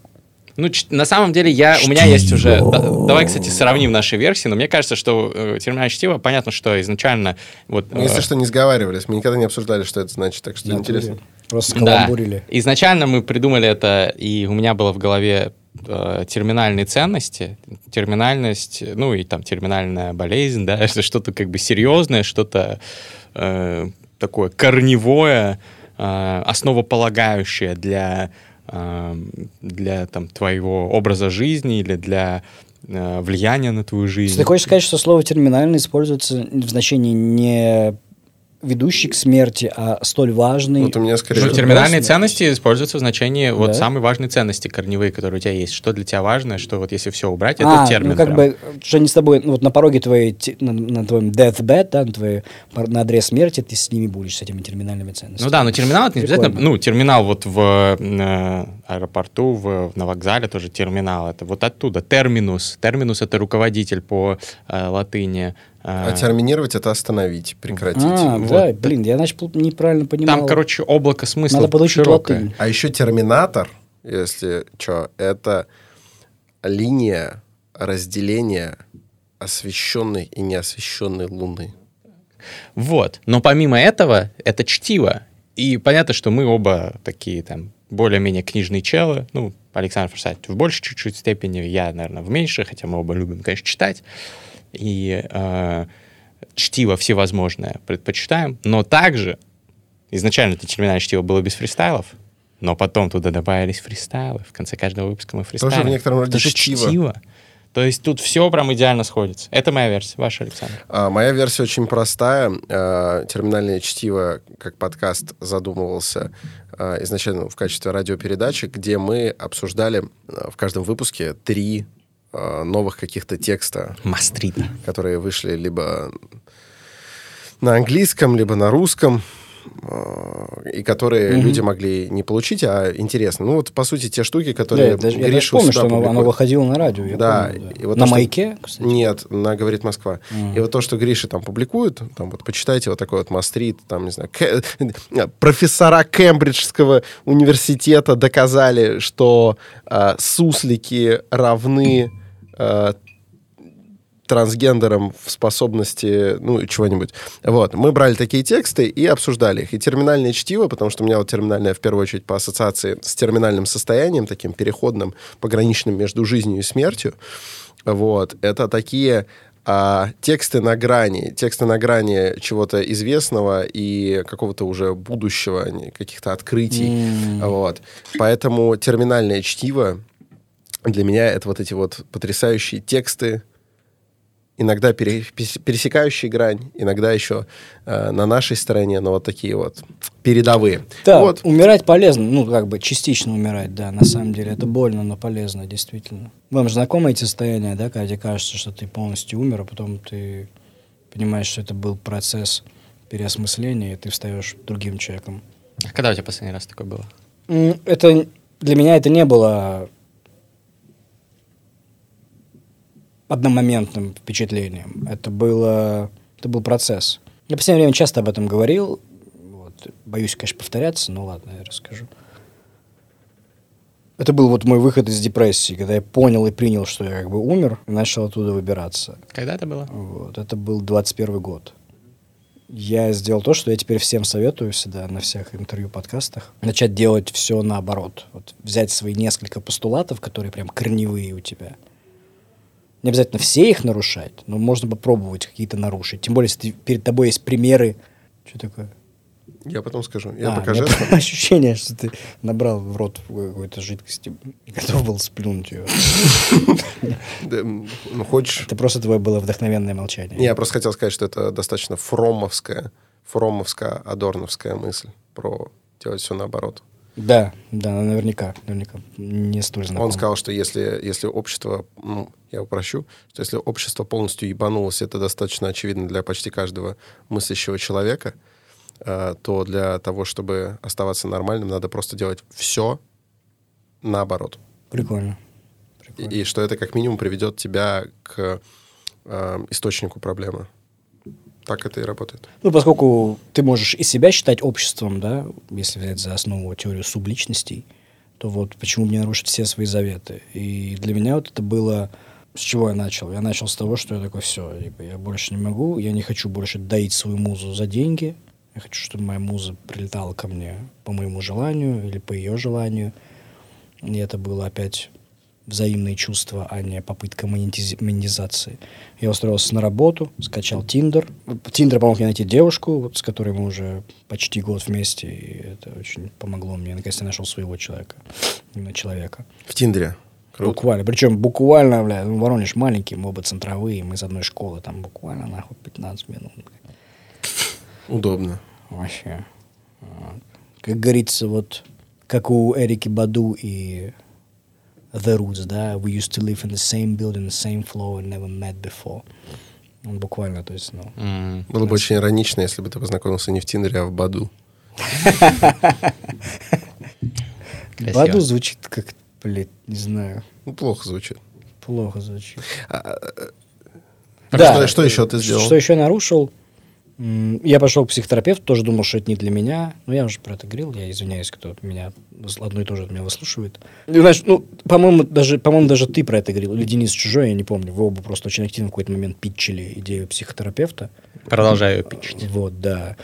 Ну, ч- на самом деле, я, у меня есть уже... да- давай, кстати, сравним наши версии, но мне кажется, что э, терминальное чтиво, понятно, что изначально... Вот, Мы, если э, что, не сговаривались. Мы никогда не обсуждали, что это значит, так что Да, интересно. Просто Да. скаламбурили. Изначально мы придумали это, и у меня было в голове э, терминальные ценности, терминальность, ну и там терминальная болезнь, да, это что-то как бы серьезное, что-то э, такое корневое, э, основополагающее для, э, для там, твоего образа жизни или для э, влияния на твою жизнь. Ты хочешь сказать, что слово терминальный используется в значении не ведущий к смерти, а столь важный. Вот у меня скорее... Ну, Что, терминальные ценности используются в значении вот Да? самые важные ценности корневые, которые у тебя есть. Что для тебя важно, что вот если все убрать, а, это термин. ну как прям. бы, что они с тобой, ну, вот на пороге твоей, на, на твоем deathbed, да, на, твоей, на адрес смерти, ты с ними будешь, с этими терминальными ценностями. Ну да, но терминал это не Прикольно. обязательно. Ну, терминал вот в э, аэропорту, в, на вокзале тоже терминал. Это вот оттуда. Терминус. Терминус это руководитель по э, латыни. Э, А терминировать это остановить, прекратить. А, вот. да, блин, я, значит, пл- неправильно понимал. Там, короче, облако смысла Надо подучить широкое. латынь. А еще терминатор, если что, это линия разделения освещенной и неосвещенной Луны. Вот. Но помимо этого, это чтиво. И понятно, что мы оба такие там более-менее книжные челы. Ну, Александр Форсайт в большей чуть-чуть степени, я, наверное, в меньшей, хотя мы оба любим, конечно, читать. И э, чтиво всевозможное предпочитаем. Но также изначально это терминальное чтиво было без фристайлов, но потом туда добавились фристайлы. В конце каждого выпуска мы фристайлы. в некотором роде же чтиво. То есть тут все прям идеально сходится. Это моя версия. Ваша, Александр. А, моя версия очень простая. А, терминальное чтиво, как подкаст, задумывался а, изначально в качестве радиопередачи, где мы обсуждали а, в каждом выпуске три а, новых каких-то текста, Мастрита. которые вышли либо на английском, либо на русском, и которые Мгм. люди могли не получить, а интересно. Ну вот, по сути, те штуки, Да, которые я даже, я даже помню, что оно, оно публикует. выходило на радио. я Да, помню, и вот на то, что- маяке, кстати. Нет, на «Говорит Москва». Мгм. И вот то, что Гриша там публикует, там вот почитайте вот такой вот мастрит, там, не знаю, Кэ- профессора Кембриджского университета доказали, что э, суслики равны э, трансгендерам в способности, ну, чего-нибудь. Вот. Мы брали такие тексты и обсуждали их. И терминальное чтиво, потому что у меня вот терминальное, в первую очередь, по ассоциации с терминальным состоянием, таким переходным, пограничным между жизнью и смертью, вот, это такие а, тексты на грани, тексты на грани чего-то известного и какого-то уже будущего, а каких-то открытий. М. Вот. Поэтому терминальное чтиво для меня это вот эти вот потрясающие тексты, иногда пере- перес- пересекающие грань, иногда еще э, на нашей стороне, но вот такие вот передовые. Да, Вот. умирать полезно, ну, как бы частично умирать, да, на самом деле. Это больно, но полезно, действительно. Вам же знакомы эти состояния, да, когда тебе кажется, что ты полностью умер, а потом ты понимаешь, что это был процесс переосмысления, и ты встаешь другим человеком. А когда у тебя последний раз такое было? Это для меня это не было одномоментным впечатлением. Это было, это был процесс. Я в последнее время часто об этом говорил. Вот. Боюсь, конечно, повторяться, но ладно, я расскажу. Это был вот мой выход из депрессии, когда я понял и принял, что я как бы умер, и начал оттуда выбираться. Когда это было? Вот. Это был 21 год. Я сделал то, что я теперь всем советую всегда на всех интервью, подкастах. Начать делать все наоборот. Вот взять свои несколько постулатов, которые прям корневые у тебя. Не обязательно все их нарушать, но можно попробовать какие-то нарушить. Тем более, если ты- перед тобой есть примеры. Что такое? Я потом скажу. Я А, покажу. у меня ощущение, что ты набрал в рот какой-то жидкости и готов был сплюнуть ее. Ну, хочешь... Это просто твое было вдохновенное молчание. Я просто хотел сказать, что это достаточно фромовская, фромовская, адорновская мысль про делать все наоборот. Да, да, наверняка, наверняка. Не столь знакомо. Он сказал, что если, если общество, ну, я упрощу, что если общество полностью ебанулось, это достаточно очевидно для почти каждого мыслящего человека, э, то для того, чтобы оставаться нормальным, надо просто делать все наоборот. Прикольно. И, Прикольно. и что это как минимум приведет тебя к э, источнику проблемы. Так это и работает. Ну, поскольку ты можешь и себя считать обществом, да, если взять за основу теорию субличностей, то вот почему бы не нарушить все свои заветы? И для меня вот это было... С чего я начал? Я начал с того, что я такой, все, типа, я больше не могу, я не хочу больше доить свою музу за деньги, я хочу, чтобы моя муза прилетала ко мне по моему желанию или по ее желанию. И это было опять взаимные чувства, а не попытка монетиз- монетизации. Я устроился на работу, скачал Тиндер. Тиндер помог мне найти девушку, вот, с которой мы уже почти год вместе, и это очень помогло мне. Наконец-то я нашел своего человека, именно человека. В Тиндере. Круто. Буквально. Причем буквально, бля, ну, Воронеж маленький, мы оба центровые, мы из одной школы, там буквально, нахуй, 15 минут. Удобно. Вообще. Как говорится, вот как у Эрики Баду и The Roots, да, we used to live in the same building, the same floor and never met before. Он буквально, то есть, ну... М. Было бы очень иронично, если бы ты познакомился не в Тиндере, а в Баду. Баду звучит как, блядь, не знаю, Ну, плохо звучит. плохо звучит. А Да. Что, что еще ты сделал? Что еще нарушил? Я пошел к психотерапевту, тоже думал, что это не для меня. Но я уже про это говорил, я извиняюсь, кто меня одно и то же от меня выслушивает. И, знаешь, ну, по-моему, даже, по-моему, даже ты про это говорил, или Денис Чужой, я не помню. Вы оба просто очень активно в какой-то момент питчили идею психотерапевта. Продолжаю пичить. Вот, да.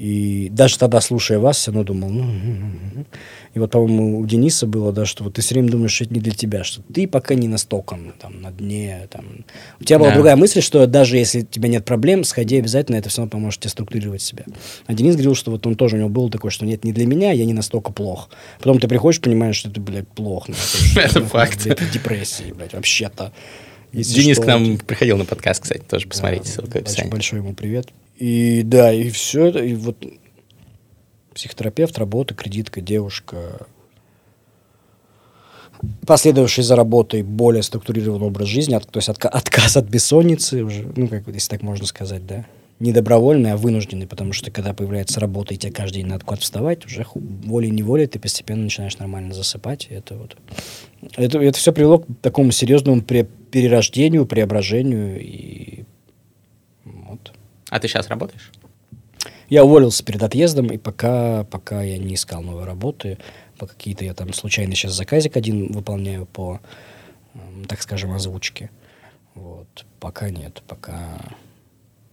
И даже тогда, слушая вас, все равно думал, ну, и вот, по-моему, у Дениса было, да, что вот ты все время думаешь, что это не для тебя, что ты пока не настолько там, на дне, там. У тебя была Да. другая мысль, что даже если у тебя нет проблем, сходи обязательно, это все равно поможет тебе структурировать себя. А Денис говорил, что вот он тоже, у него было такое, что нет, не для меня, я не настолько плох. Потом ты приходишь, понимаешь, что ты, блядь, плох. Это факт. депрессии, блядь, вообще-то. Если Денис что, к нам приходил на подкаст, кстати, тоже посмотрите, да, ссылка в описании. Большой ему привет. И да, и все это, и вот психотерапевт, работа, кредитка, девушка, последовавший за работой более структурированный образ жизни, от- то есть отка- отказ от бессонницы, уже, ну, как, если так можно сказать, да, не добровольный, а вынужденный, потому что когда появляется работа, и тебе каждый день надо куда-то вставать, уже волей-неволей ты постепенно начинаешь нормально засыпать, и это вот... Это, это все привело к такому серьезному пре- перерождению, преображению, и. А ты сейчас работаешь? Я уволился перед отъездом, и пока, пока я не искал новой работы, по какие-то я там случайно сейчас заказик один выполняю по, эм, так скажем, озвучке. Вот. Пока нет, пока...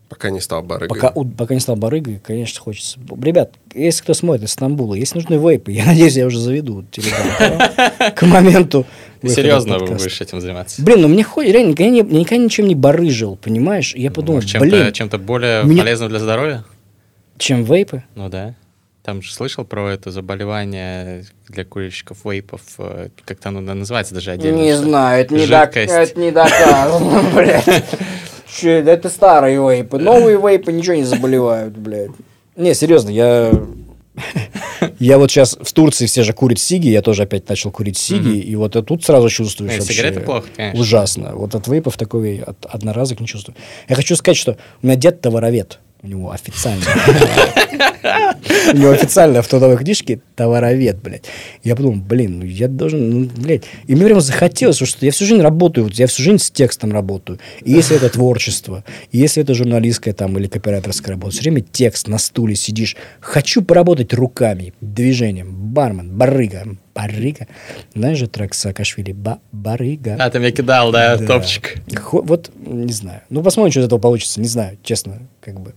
Пока не стал барыгой. Пока, у- пока не стал барыгой, конечно, хочется... Ребят, если кто смотрит из Стамбула, если нужны вейпы, я надеюсь, я уже заведу телеграм к моменту Серьезно вы будешь этим заниматься? Блин, ну мне хоть реально, я, я никогда ничем не барыжил, понимаешь? Я подумал, Может, чем-то, блин, чем-то более мне- полезным для здоровья? чем вейпы? Ну да. Там же слышал про это заболевание для курильщиков вейпов. э, Как-то оно называется даже отдельно. Не знаю, это не, док- жидкость. это не доказано, блядь. Че, да это старые вейпы. Новые вейпы ничего не заболевают, блядь. Не, серьезно, я... Я вот сейчас в Турции все же курят сиги, я тоже опять начал курить сиги, и вот я тут сразу чувствуешь Нет, вообще сигареты плохо, конечно. ужасно. Вот от вейпов такой от одноразок не чувствую. Я хочу сказать, что у меня дед товаровед. У него официально. У него официально в трудовой книжке товаровед, блядь. Я подумал, блин, ну я должен, ну, блядь. И мне прямо захотелось, потому что я всю жизнь работаю, вот я всю жизнь с текстом работаю. И если это творчество, и если это журналистская там или копирайтерская работа, все время текст на стуле сидишь. Хочу поработать руками, движением. Бармен, барыга, барыга. Знаешь же трек Саакашвили? Ба барыга. А, ты мне кидал, да, Да. топчик. Хо- Вот, не знаю. Ну, посмотрим, что из этого получится. Не знаю, честно, как бы.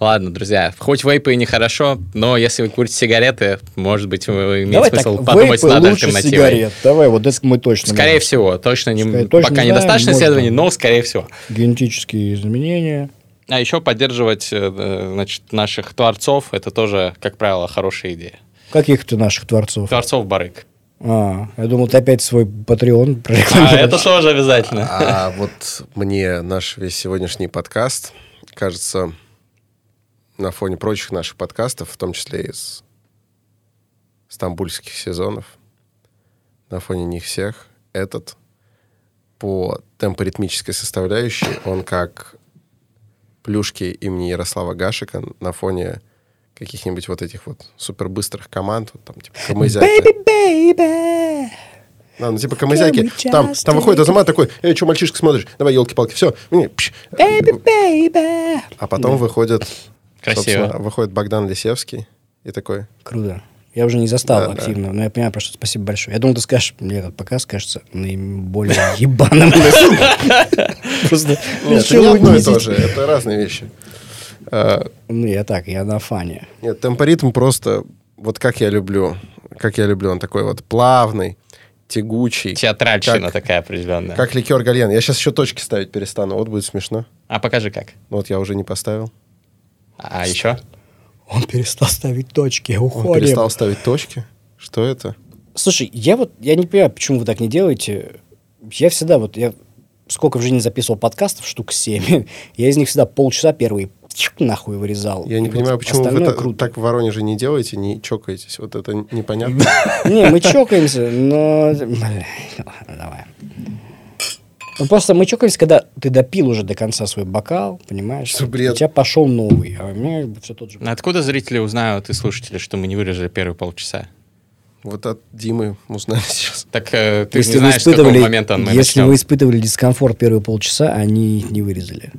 Ладно, друзья, хоть вейпы и нехорошо, но если вы курите сигареты, может быть, вы- имеет Давай смысл так, подумать вейпы над лучше альтернативой. сигарет. Давай, вот это мы точно Скорее можем. всего, точно, не, Скорее, точно пока не недостаточно знаем, исследований, можно. но скорее всего. Генетические изменения. А еще поддерживать э, э, значит, наших творцов, это тоже, как правило, хорошая идея. Каких ты наших творцов? Творцов барык. А, я думал, ты опять свой Patreon А прорекламируешь. это тоже обязательно. А вот мне наш весь сегодняшний подкаст кажется на фоне прочих наших подкастов, в том числе из стамбульских сезонов, на фоне них всех, этот по темпоритмической составляющей, он как плюшки имени Ярослава Гашика на фоне каких-нибудь вот этих вот супербыстрых команд, вот там типа Камызяка. Baby, baby. Да, ну, типа камызяки. Там, там выходит Азамат такой, эй, что, мальчишка, смотришь? Давай, елки-палки, все. Baby, baby. А потом выходит, Красиво. собственно, выходит Богдан Лисевский и такой, Круто. Я уже не застал Да, да. активно, но я понимаю, про что спасибо большое. Я думал, ты скажешь, мне этот показ кажется наиболее ебаным. Просто решил не одно и то же, это разные вещи. А, Ну, я так, я на фане. Нет, темпоритм просто, вот как я люблю, как я люблю, он такой вот плавный, тягучий, Театральщина Как- такая определенная. как ликер гальян. Я сейчас еще точки ставить перестану, вот будет смешно. А покажи как. Ну, Вот я уже не поставил. А еще? Он перестал ставить точки, Он уходим. перестал ставить точки. Что это? Слушай, я вот, я не понимаю, почему вы так не делаете. Я всегда вот, я сколько в жизни записывал подкастов, штук 7, я из них всегда полчаса первый чик, нахуй вырезал. Я не И вот понимаю, почему вы та- круто. так в Воронеже не делаете, не чокаетесь. Вот это непонятно. Не, мы чокаемся, но... Давай. Ну, просто мы чокаемся, когда ты допил уже до конца свой бокал, понимаешь? Что бред. У тебя пошел новый, а у меня все тот же. Откуда зрители узнают и слушатели, что мы не вырежали первые полчаса? Вот от Димы узнали сейчас. Так э, ты Если не знаешь, с какого момента мы если начнем. вы испытывали дискомфорт первые полчаса, они их не вырезали.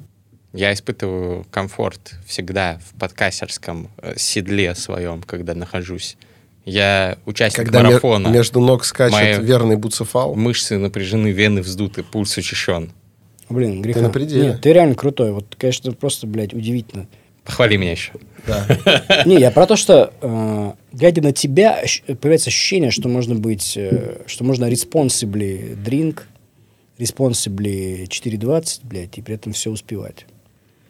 Я испытываю комфорт всегда в подкастерском э, седле своем, когда нахожусь. Я участник Когда марафона. между ног скачет Мои- верный буцефал. Мышцы напряжены, вены вздуты, пульс учащен. Блин, греха. на пределе. Нет, ты реально крутой. Вот, конечно, просто, блядь, удивительно. Похвали меня еще. Да. Не, я про то, что э, глядя на тебя, появляется ощущение, что можно быть, э, что можно responsibly drink, responsibly 4.20, блядь, и при этом все успевать.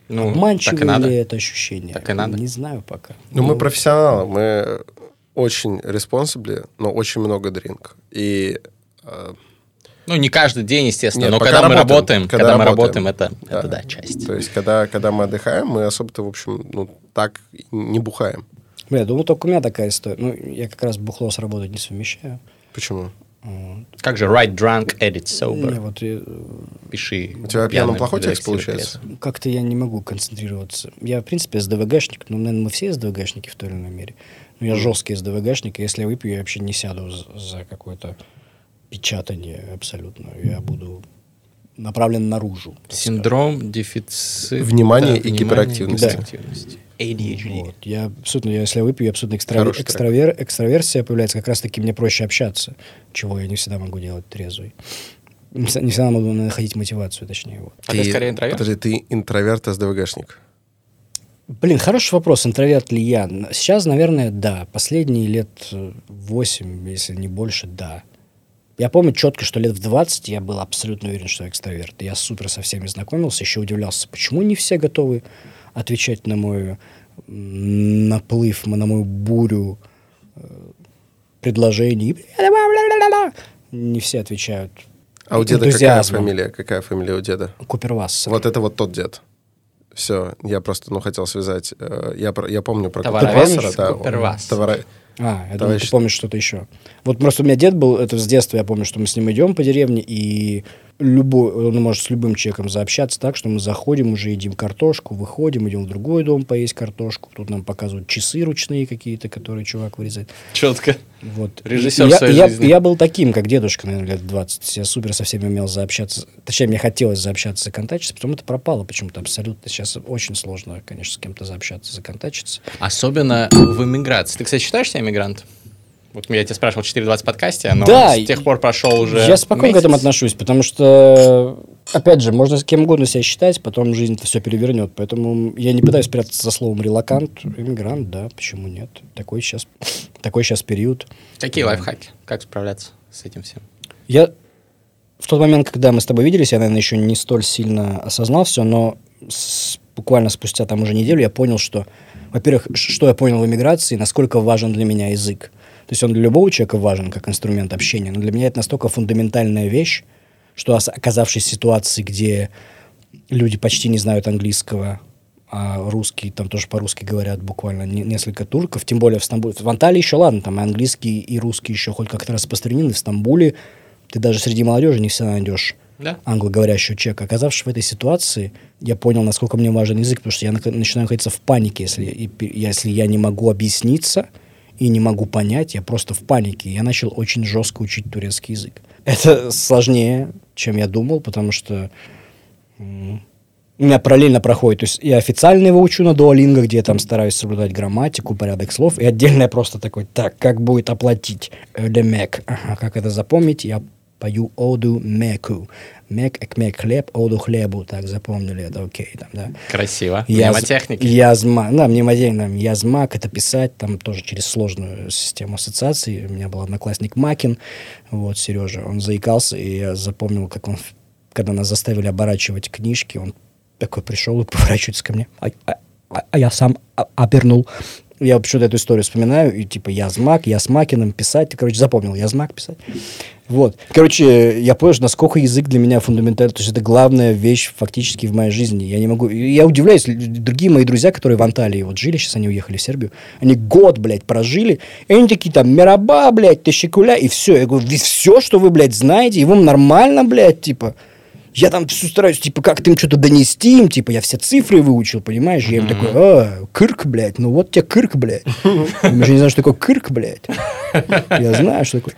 Ну, Обманчиво так и надо. ли это ощущение? Так и надо. Не знаю пока. Ну, мы профессионалы, мы очень responsibly, но очень много дринк. И э, Ну, не каждый день, естественно, Нет, но когда мы работаем, работаем, когда когда, мы работаем. работаем, это, Да. это да, часть. то есть, когда, когда мы отдыхаем, мы особо-то, в общем, ну, так не бухаем. Бля, думаю, только у меня такая история. Ну, я как раз бухло с работой не совмещаю. Почему? Вот. Как же write drunk, edit Не, sober? вот э, Пиши. У тебя пьяным, плохой текст получается? как-то я не могу концентрироваться. Я, в принципе, СДВГшник. Ну, наверное, мы все СДВГшники в той или иной мере. Но я жесткий СДВГшник. и Если я выпью, я вообще не сяду за, какое-то печатание абсолютно. Я буду направлен наружу. Синдром дефицита Внимания и внимания гиперактивности. гиперактивности. ADHD. Вот. Я абсолютно, я, если я выпью, я абсолютно экстра- Хороший трек. экстравер, экстраверсия появляется, как раз-таки мне проще общаться, чего я не всегда могу делать трезвый. Не всегда могу находить мотивацию, точнее. Вот. А ты скорее интроверт? Подожди, ты интроверт СДВГшник. Блин, хороший вопрос, интроверт ли я? Сейчас, наверное, да. Последние лет э, 8, если не больше, да. Я помню четко, что лет в 20 я был абсолютно уверен, что я экстраверт. Я супер со всеми знакомился, еще удивлялся, почему не все готовы отвечать на мой наплыв, на мою бурю э, предложений. Не все отвечают. А у деда какая фамилия? Какая фамилия у деда? Купервассер. Вот это вот тот дед. Все, я просто, ну, хотел связать. э, Я, про- я помню про Товаровед? Купервассера. Да, Купервассер. товара- А, я думаю, ты помнишь что-то еще. Вот просто у меня дед был, это с детства я помню, что мы с ним идем по деревне, и любой, он может с любым человеком заобщаться так, что мы заходим, уже едим картошку, выходим, идем в другой дом поесть картошку. Тут нам показывают часы ручные какие-то, которые чувак вырезает. Четко. Вот. Режиссер я, своей я- жизни. я был таким, как дедушка, наверное, лет 20. Я супер со всеми умел заобщаться. Точнее, мне хотелось заобщаться, законтачиться, потом это пропало почему-то абсолютно. Сейчас очень сложно, конечно, с кем-то заобщаться, законтачиться. Особенно в эмиграции. Ты, кстати, считаешь себя эмигрант? Вот я тебя спрашивал в 4.20 подкасте, но Да, с тех пор прошел уже Я спокойно к месяц. этому отношусь, потому что, опять же, можно с кем угодно себя считать, потом жизнь это все перевернет. Поэтому я не пытаюсь прятаться за словом релакант. Иммигрант, да, почему нет? Такой сейчас, такой сейчас период. Какие лайфхаки? Как справляться с этим всем? Я в тот момент, когда мы с тобой виделись, я, наверное, еще не столь сильно осознал все, но с- буквально спустя там уже неделю я понял, что, во-первых, что я понял в эмиграции, насколько важен для меня язык. То есть он для любого человека важен как инструмент общения, но для меня это настолько фундаментальная вещь, что оказавшись в ситуации, где люди почти не знают английского, а русские там тоже по-русски говорят буквально не- несколько турков, тем более в Стамбуле. В Анталии еще ладно, там и английский, и русский еще хоть как-то распространены. В Стамбуле ты даже среди молодежи не всегда найдешь Да? англоговорящего человека. Оказавшись в этой ситуации, я понял, насколько мне важен язык, потому что я начинаю находиться в панике, если, и если я не могу объясниться и не могу понять, я просто в панике. Я начал очень жестко учить турецкий язык. Это сложнее, чем я думал, потому что у меня параллельно проходит, то есть я официально его учу на Duolingo, где я там стараюсь соблюдать грамматику, порядок слов, и отдельно я просто такой, так, как будет оплатить лемек? Ага, как это запомнить? Я пою оду меку. Мек, экмек, хлеб, оду хлебу. Так, запомнили это, окей, там, да. Красиво. Яз- Мнемотехники. Язма, да, мнемотехника, язмак, это писать, там тоже через сложную систему ассоциаций. У меня был одноклассник Макин, вот, Сережа, он заикался, и я запомнил, как он, когда нас заставили оборачивать книжки, он такой пришел и поворачивается ко мне, а, а- а- а я сам а- обернул. Я почему-то эту историю вспоминаю, и типа Язмак, я с Макиным писать, ты, короче, запомнил, Язмак писать. Вот. Короче, я понял, насколько язык для меня фундаментальный. То есть это главная вещь фактически в моей жизни. Я не могу... Я удивляюсь, другие мои друзья, которые в Анталии вот жили, сейчас они уехали в Сербию, они год, блядь, прожили, и они такие там, Мираба, блядь, Тащикуля, и все. Я говорю, все, что вы, блядь, знаете, и вам нормально, блядь, типа... Я там все стараюсь, типа, как-то им что-то донести им, типа, я все цифры выучил, понимаешь? Я им такой, а, кырк, блядь, ну вот тебе кырк, блядь. Я же не знаю, что такое кырк, блядь. Я знаю, что такое.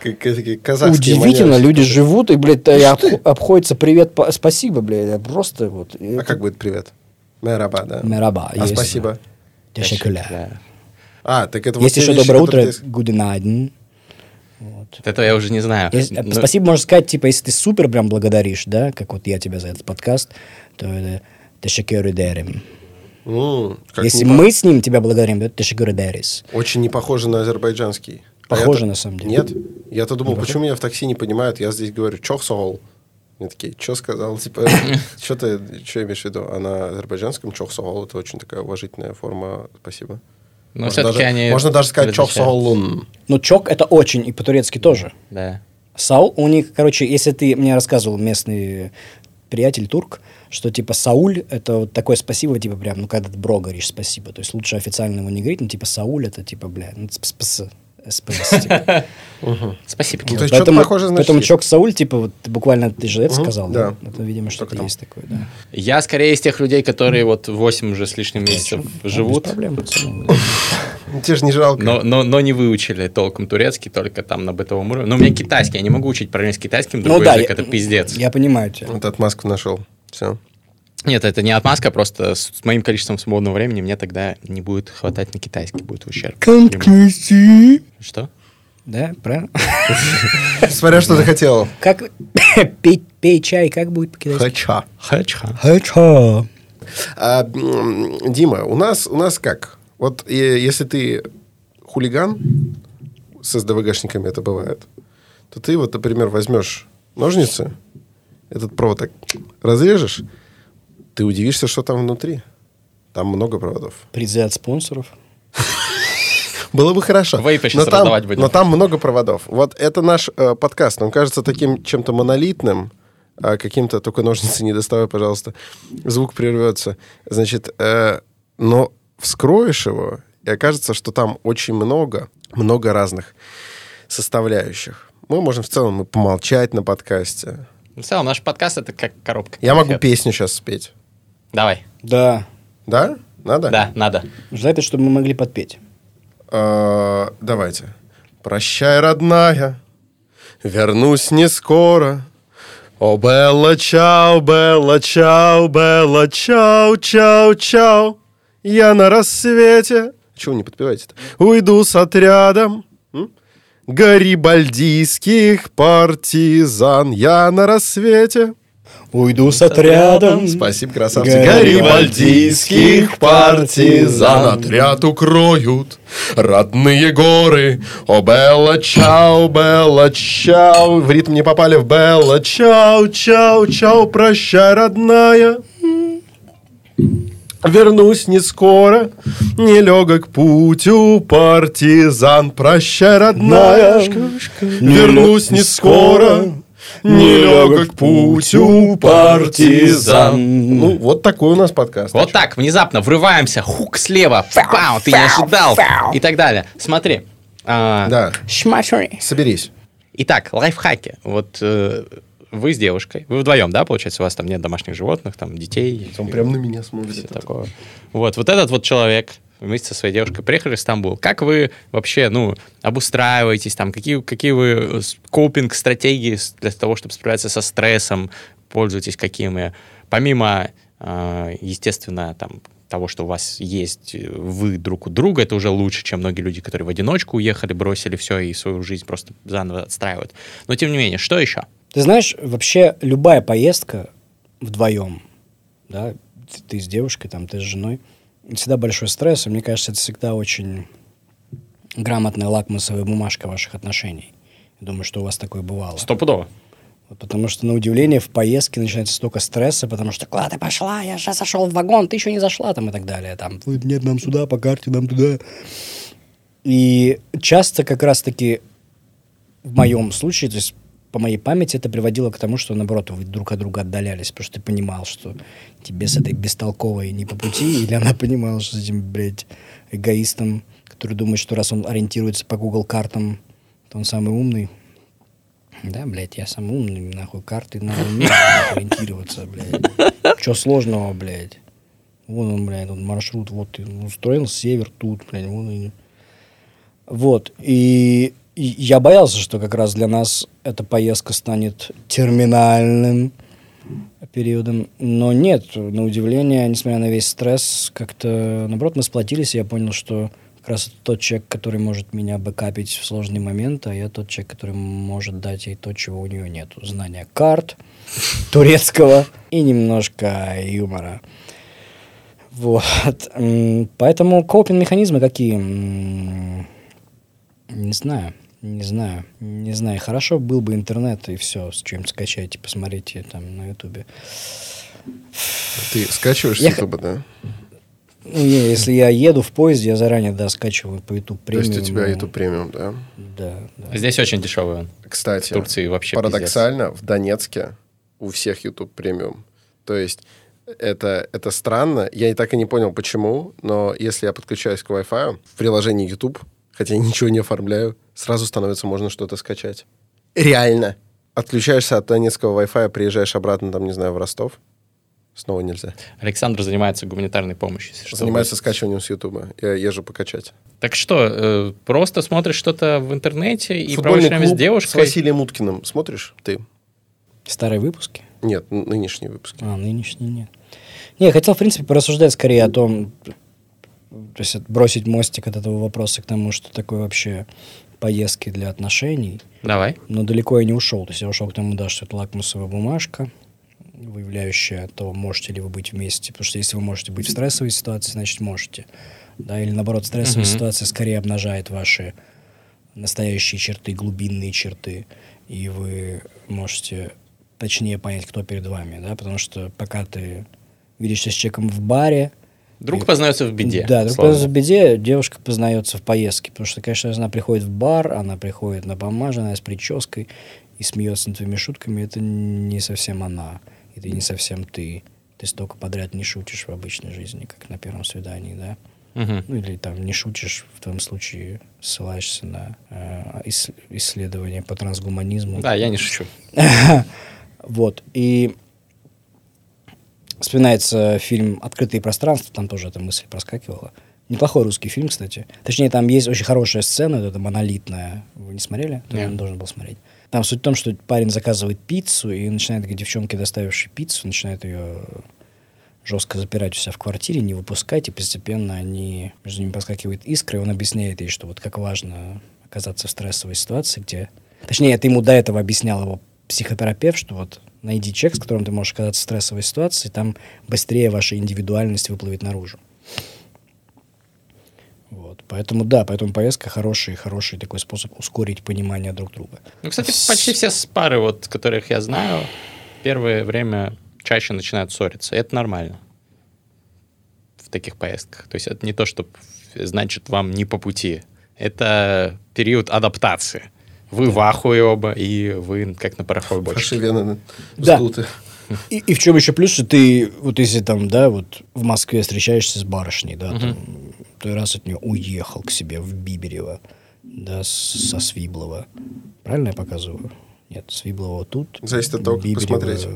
Удивительно, люди живут и, блядь, и обх- обходятся привет, па- спасибо, блядь, это просто вот. А как будет привет? Мераба, да. Мераба. А спасибо? Тешекуля. А, так это Есть те еще доброе утро, good night. Вот. Вот Это я уже не знаю. Если- Ну, Спасибо можно сказать, типа, если ты супер прям благодаришь, да, как вот я тебя за этот подкаст, то это тешекюры дерем. Как Если мы с ним тебя благодарим, то это тешекюры дерис. Очень не похоже на азербайджанский. А Похоже, я-то- на самом деле. Нет? Я-то думал, Не почему меня в такси не понимают? Я здесь говорю, чох соол. Мне такие, что сказал? Типа, что ты, что имеешь в виду? А на азербайджанском чох соол это очень такая уважительная форма. Спасибо. Но Можно все-таки даже- они... Можно даже сказать различаются. соолун. Ну, чок это очень, и по-турецки тоже. Да. Саул, у них, короче, если ты мне рассказывал местный приятель турк, что типа Сауль это вот такое спасибо, типа прям, ну когда ты бро говоришь спасибо, то есть лучше официально его не говорить, ну типа Сауль это типа, бля, ну спс, СПС, типа. Спасибо, Ну, Кирилл. то есть что-то Поэтому, похоже, значит, поэтому чок Сауль, типа, вот ты буквально ты же это Мгм, сказал, да. да? Это, видимо, что-то там. есть такое, да. Я скорее из тех людей, которые вот 8 уже с лишним месяцев Да, живут, Без проблем, пацаны. Тебе же не жалко. но, но, но не выучили толком турецкий, только там на бытовом уровне. Но у меня китайский, я не могу учить параллельно с китайским, другой Ну да, язык, я- это пиздец. Я понимаю тебя. Вот отмазку нашел. Все. Нет, это не отмазка, просто с, с моим количеством свободного времени мне тогда не будет хватать на китайский, будет ущерб. Что? Да, правильно? Смотря что ты хотел. Как пей, пей чай, как будет по-китайски? Хача. Хачха. Хача. А, Дима, у нас, у нас как? Вот если ты хулиган, с СДВГшниками это бывает, то ты вот, например, возьмешь ножницы, этот провод так разрежешь, ты удивишься, что там внутри. Там много проводов. Призы от спонсоров. Было бы хорошо. Вейпы щас но, там, раздавать будем. но там много проводов. Вот это наш э, подкаст. Он кажется таким чем-то монолитным, а каким-то... Только ножницы не доставай, пожалуйста. Звук прервется. Значит, э, но вскроешь его, и окажется, что там очень много, много разных составляющих. Мы можем в целом и помолчать на подкасте. В целом, наш подкаст это как коробка. Я могу песню сейчас спеть. Давай. Да. Да? Надо? Да, надо. За это, чтобы мы могли подпеть. А, давайте. Прощай, родная, вернусь не скоро. О, Белла, чао, Белла, чао, Белла, чао, чао, чао. Я на рассвете. Чего вы не подпеваете-то? Уйду с отрядом. М? Гарибальдийских партизан. Я на рассвете. Уйду с отрядом. Спасибо, красавцы. Гарибальдийских партизан. Отряд укроют родные горы. О, Белла, чао, Белла, чао. В ритм не попали в Белла, чао, чао, чао. Прощай, родная. Вернусь не скоро, нелегок путь у партизан. Прощай, родная, вернусь не скоро, нелегок путь у партизан. Ну, вот такой у нас подкаст. Вот так, внезапно врываемся, хук слева, пау, ты не ожидал, и так далее. Смотри. а, Да, Шмашери. соберись. Итак, лайфхаки. Вот э, вы с девушкой, вы вдвоем, да, получается, у вас там нет домашних животных, там, детей. Он прям на меня смотрит. такое. Вот, вот этот вот человек вместе со своей девушкой приехали в Стамбул. Как вы вообще, ну, обустраиваетесь там? Какие, какие вы копинг-стратегии для того, чтобы справляться со стрессом? Пользуетесь какими? Помимо, э, естественно, там, того, что у вас есть вы друг у друга, это уже лучше, чем многие люди, которые в одиночку уехали, бросили все и свою жизнь просто заново отстраивают. Но тем не менее, что еще? Ты знаешь, вообще любая поездка вдвоем, да, ты, ты с девушкой, там, ты с женой, всегда большой стресс, и мне кажется, это всегда очень грамотная лакмусовая бумажка ваших отношений. Я думаю, что у вас такое бывало. Стопудово. Вот потому что, на удивление, в поездке начинается столько стресса, потому что куда ты пошла, я же зашел в вагон, ты еще не зашла, там и так далее. Там, нет, нам сюда, по карте, нам туда. И часто как раз-таки в моем случае, то есть по моей памяти это приводило к тому, что, наоборот, вы друг от друга отдалялись, потому что ты понимал, что тебе с этой бестолковой не по пути, или она понимала, что с этим, блядь, эгоистом, который думает, что раз он ориентируется по Google картам, то он самый умный. Да, блядь, я самый умный, нахуй, карты надо уметь ориентироваться, блядь. Че сложного, блядь? Вон он, блядь, он маршрут, вот ты устроил север тут, блядь, вон и... Вот, и я боялся, что как раз для нас эта поездка станет терминальным периодом. Но нет, на удивление, несмотря на весь стресс, как-то, наоборот, мы сплотились, и я понял, что как раз это тот человек, который может меня бэкапить в сложный момент, а я тот человек, который может дать ей то, чего у нее нет. Знания карт, турецкого и немножко юмора. Вот. Поэтому копинг-механизмы какие? Не знаю. Не знаю, не знаю. Хорошо был бы интернет и все, с чем скачайте, посмотрите там на ютубе. Ты скачиваешь я... с ютуба, да? Ну, не, если я еду в поезде, я заранее, да, скачиваю по YouTube премиум. То есть у тебя YouTube премиум, да? Да, да. Здесь очень дешевый он. Кстати, в Турции вообще парадоксально, пиздец. в Донецке у всех YouTube премиум. То есть это, это странно. Я и так и не понял, почему, но если я подключаюсь к Wi-Fi в приложении YouTube, хотя я ничего не оформляю, сразу становится можно что-то скачать. Реально. Отключаешься от донецкого Wi-Fi, приезжаешь обратно, там, не знаю, в Ростов, снова нельзя. Александр занимается гуманитарной помощью. Если занимается что скачиванием с Ютуба. Я езжу покачать. Так что, э, просто смотришь что-то в интернете и проводишь время с девушкой? с Василием Уткиным смотришь ты? Старые выпуски? Нет, нынешние выпуски. А, нынешние нет. Не, я хотел, в принципе, порассуждать скорее о том, то есть бросить мостик от этого вопроса к тому, что такое вообще поездки для отношений. Давай. Но далеко я не ушел. То есть я ушел к тому, да, что это лакмусовая бумажка, выявляющая то, можете ли вы быть вместе. Потому что если вы можете быть в стрессовой ситуации, значит можете. Да, или наоборот, стрессовая uh-huh. ситуация скорее обнажает ваши настоящие черты, глубинные черты, и вы можете точнее понять, кто перед вами, да, потому что пока ты видишься с человеком в баре, Друг познается в беде. Да, друг познается в беде, девушка познается в поездке. Потому что, конечно, она приходит в бар, она приходит на напомаженная, с прической и смеется над твоими шутками. Это не совсем она. Это не совсем ты. Ты столько подряд не шутишь в обычной жизни, как на первом свидании, да? Угу. Ну, или там не шутишь, в том случае ссылаешься на э, исследования по трансгуманизму. Да, я не шучу. Вот. И Вспоминается фильм «Открытые пространства», там тоже эта мысль проскакивала. Неплохой русский фильм, кстати. Точнее, там есть очень хорошая сцена, это монолитная. Вы не смотрели? Нет. должен был смотреть. Там суть в том, что парень заказывает пиццу, и начинает, к девчонке, доставившей пиццу, начинает ее жестко запирать у себя в квартире, не выпускать, и постепенно они, между ними проскакивает искра, и он объясняет ей, что вот как важно оказаться в стрессовой ситуации, где... Точнее, это ему до этого объяснял его психотерапевт, что вот найди человека, с которым ты можешь оказаться в стрессовой ситуации, там быстрее ваша индивидуальность выплывет наружу. Вот. Поэтому да, поэтому поездка хороший, хороший такой способ ускорить понимание друг друга. Ну, кстати, почти все пары, вот, которых я знаю, первое время чаще начинают ссориться. Это нормально в таких поездках. То есть это не то, что значит вам не по пути. Это период адаптации. Вы да. в ахуе оба, и вы как на пороховой бочке. Ваши вены да. И, и в чем еще плюс, что ты, вот если там, да, вот в Москве встречаешься с барышней, да, угу. там, той раз от нее уехал к себе в Биберево, да, со Свиблова. Правильно я показываю? Нет, Свиблова тут. Зависит от того, как посмотреть.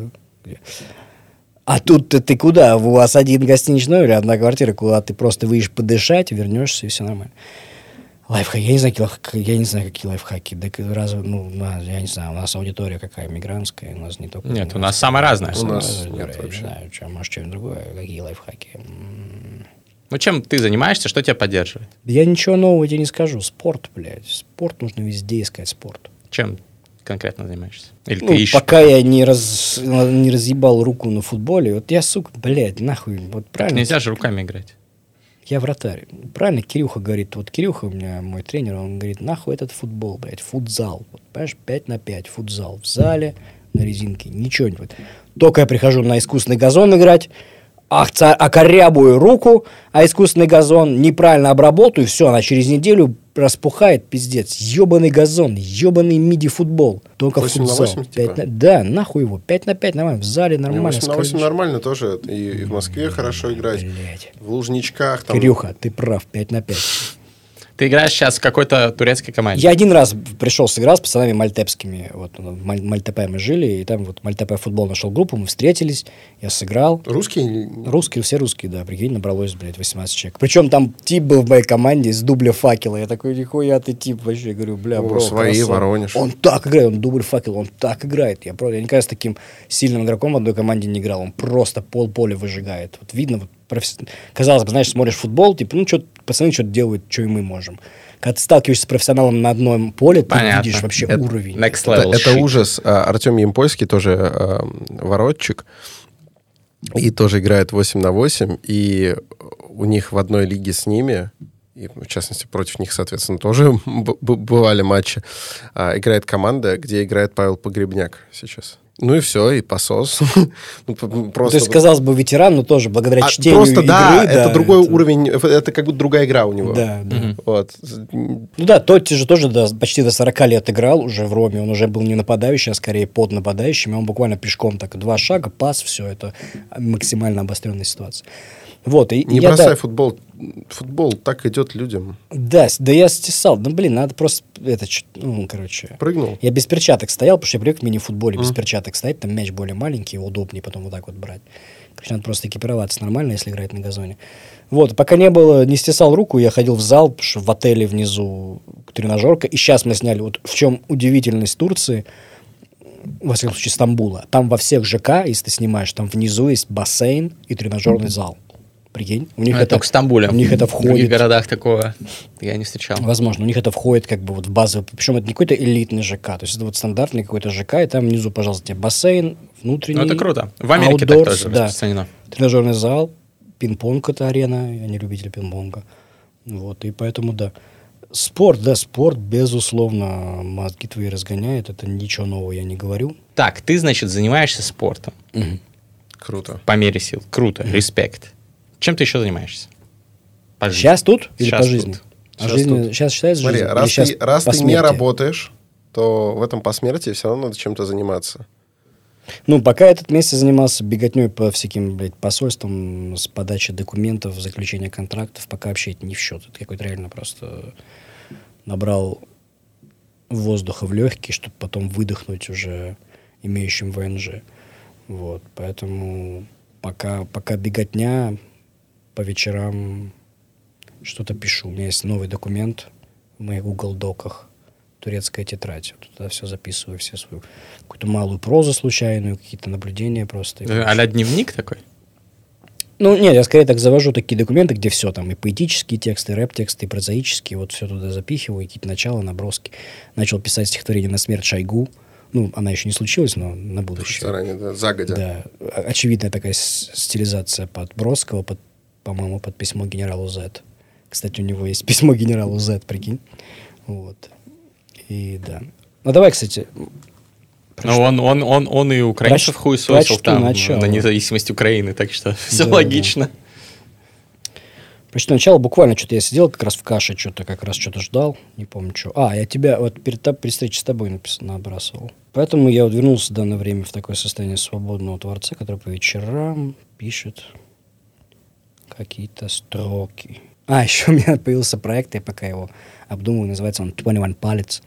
А тут ты, ты куда? У вас один гостиничный номер, одна квартира, куда ты просто выйдешь подышать, вернешься, и все нормально. Лайфхаки, я не знаю, какие лайфхаки, я не знаю, какие лайфхаки. Да разве, ну, я не знаю, у нас аудитория какая, мигрантская, у нас не только... Нет, у нас самая разная. У нас нет вообще. не знаю, что, может, что-нибудь другое, какие лайфхаки. Ну, чем ты занимаешься, что тебя поддерживает? Я ничего нового тебе не скажу. Спорт, блядь. Спорт нужно везде искать спорт. Чем конкретно занимаешься? Или Ну, ты ищешь? пока я не, раз, не разъебал руку на футболе, вот я, сука, блядь, нахуй, вот правильно. Нельзя же руками играть. Я вратарь. Правильно Кирюха говорит. Вот Кирюха у меня, мой тренер, он говорит, нахуй этот футбол, блядь, футзал. Вот, понимаешь, 5 на 5, футзал. В зале, на резинке, ничего не будет. Только я прихожу на искусственный газон играть, окорябую руку, а искусственный газон неправильно обработаю, все, она через неделю распухает, пиздец. Ебаный газон, ебаный миди-футбол. Только 8 на футзал. 8 Пять типа? на- Да, нахуй его. 5 на 5 нормально. В зале нормально. 8 на 8 скользишь. нормально тоже. И, и в Москве хорошо играть. Блядь. В Лужничках там. Кирюха, ты прав, 5 на 5. Ты играешь сейчас в какой-то турецкой команде. Я один раз пришел, сыграл с пацанами мальтепскими. Вот ну, в Маль- Мальтепе мы жили, и там вот Мальтепе футбол нашел группу, мы встретились, я сыграл. Русские? Русские, все русские, да, прикинь, набралось, блядь, 18 человек. Причем там тип был в моей команде из дубля факела. Я такой, нихуя ты тип вообще, Я говорю, бля, О, бро, свои, красава». Воронеж. Он так играет, он дубль факел, он так играет. Я, правда, я никогда с таким сильным игроком в одной команде не играл. Он просто пол поля выжигает. Вот видно, вот, професс- казалось бы, знаешь, смотришь футбол, типа, ну, что пацаны что-то делают, что и мы можем. Когда ты сталкиваешься с профессионалом на одном поле, ты Понятно. видишь вообще Это- уровень. Next Это, level это shit. ужас. А, Артем Ямпольский тоже а, воротчик. И тоже играет 8 на 8. И у них в одной лиге с ними, и в частности против них, соответственно, тоже бывали матчи, а, играет команда, где играет Павел Погребняк сейчас. Ну и все, и посос. Ну, п- То Просто есть, казалось бы, ветеран, но тоже благодаря А, чтению Просто игры, да, это другой это- уровень, это как будто другая игра у него. Да, да. Вот. Ну да, Тотти же тоже до- почти до 40 лет играл уже в Роме. Он уже был не нападающий, а скорее под нападающим. И он буквально пешком так два шага, пас, все это максимально обостренная ситуация. Вот, и Не я, бросай да, футбол. Футбол так идет людям. да, да я стесал. Ну, блин, надо просто, это, ну, короче... Прыгнул. Я без перчаток стоял, потому что я привык в мини-футболе без перчаток стоять, там мяч более маленький, удобнее потом вот так вот брать. Короче, надо просто экипироваться нормально, если играть на газоне. Вот, пока не было, не стесал руку, я ходил в зал, потому что в отеле внизу тренажерка, и сейчас мы сняли, вот в чем удивительность Турции, во всяком случае, Стамбула. Там во всех ЖК, если ты снимаешь, там внизу есть бассейн и тренажерный зал. Прикинь? У них Ну, это только в Стамбуле. У них это В других входит. городах такого я не встречал. Возможно, у них это входит как бы вот в базовый, причем это не какой-то элитный ЖК, то есть это вот стандартный какой-то ЖК, и там внизу, пожалуйста, тебе бассейн, внутренний. Ну, это круто. В Америке outdoors, так тоже да. распространено. Тренажерный зал, пинг-понг это арена, я не любитель пинг-понга. Вот, и поэтому, да. Спорт, да, спорт, безусловно, мозги твои разгоняет, это ничего нового я не говорю. Так, ты, значит, занимаешься спортом Круто. по мере сил. Круто, респект. Чем ты еще занимаешься? По жизни. Сейчас тут или Щас по жизни? тут. А жизнь тут. сейчас считается Смотри, жизнь? Или раз, ты, раз ты не работаешь, то в этом посмертии все равно надо чем-то заниматься. Ну, пока этот месяц занимался беготней по всяким, блядь, посольствам с подачей документов, заключения контрактов, пока вообще это не в счет. Это какой-то реально просто набрал воздуха в легкие, чтобы потом выдохнуть уже имеющим ВНЖ. Вот, поэтому пока, пока беготня, по вечерам что-то пишу. У меня есть новый документ в моих Google доках, турецкая тетрадь. Вот Туда все записываю, все свою какую-то малую прозу случайную, какие-то наблюдения просто. А-ля дневник такой? Ну, нет, я скорее так завожу такие документы, где все там, и поэтические тексты, и рэп-тексты, и прозаические, вот все туда запихиваю, какие-то начала, наброски. Начал писать стихотворение на смерть Шойгу. Ну, она еще не случилась, но на будущее. Заранее, да, загодя. Да, очевидная такая стилизация под Бродского, под, по-моему, под письмо генералу Z. Кстати, у него есть письмо генералу Z, прикинь. Вот. И да. Ну, давай, кстати, Ну, он, он, он, он и украинцев Проч- хуесосил прочту там начало. на независимость Украины, так что все Да, логично. Прочту начало, буквально что-то я сидел как раз в каше, что-то как раз что-то ждал, не помню что. А, я тебя вот перед, та- при встрече с тобой напис, набрасывал. Поэтому я вот вернулся в данное время в такое состояние свободного творца, который по вечерам пишет какие-то строки. А, еще у меня появился проект, я пока его обдумываю, называется он 21 палец.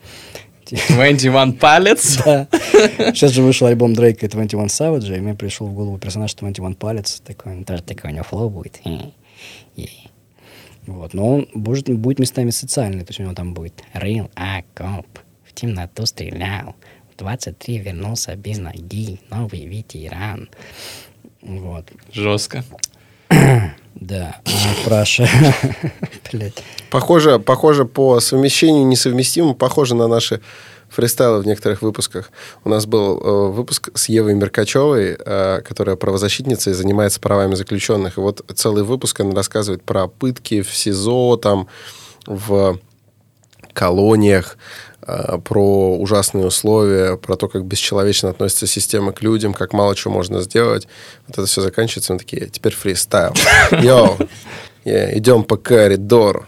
21 палец. Да. Сейчас же вышел альбом Дрейка и 21 Savage, и мне пришел в голову персонаж 21 Палец. Такой, тоже такой у него флоу будет. Вот. Но он будет, будет местами социальный, то есть у него там будет «Real окоп, в темноту стрелял, в 23 вернулся без ноги, новый ветеран». Вот. Жестко. Да, а. Похоже, похоже по совмещению несовместимо, похоже на наши фристайлы в некоторых выпусках. У нас был э, выпуск с Евой Меркачевой, э, которая правозащитница и занимается правами заключенных. И вот целый выпуск она рассказывает про пытки в СИЗО, там, в колониях, про ужасные условия, про то, как бесчеловечно относится система к людям, как мало чего можно сделать. Вот это все заканчивается, мы такие, теперь фристайл. Йоу, yeah, идем по коридору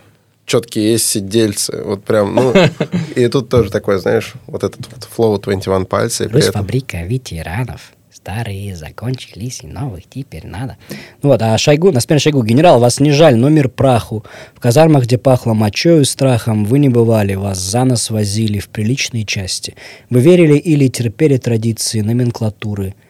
четкие есть сидельцы. Вот прям, ну, и тут тоже такое, знаешь, вот этот вот flow 21 пальцы. Плюс фабрика ветеранов. Старые закончились, и новых теперь надо. Ну вот, а Шойгу, на смене Шойгу, генерал, вас не жаль, номер праху. В казармах, где пахло мочою и страхом, вы не бывали, вас за нас возили в приличные части. Вы верили или терпели традиции номенклатуры –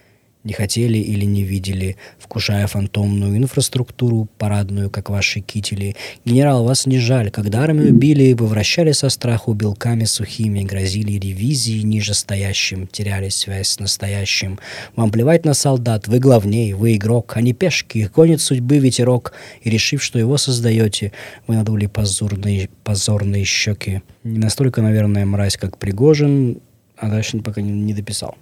не хотели или не видели, вкушая фантомную инфраструктуру парадную, как ваши кители. Генерал, вас не жаль. Когда армию били, вы вращали со страху белками сухими, грозили ревизии ниже стоящим, теряли связь с настоящим. Вам плевать на солдат, вы главней, вы игрок, а не пешки, гонит судьбы ветерок, и решив, что его создаете, вы надули позорные, позорные щеки. Не настолько, наверное, мразь, как Пригожин, а дальше пока не, не дописал.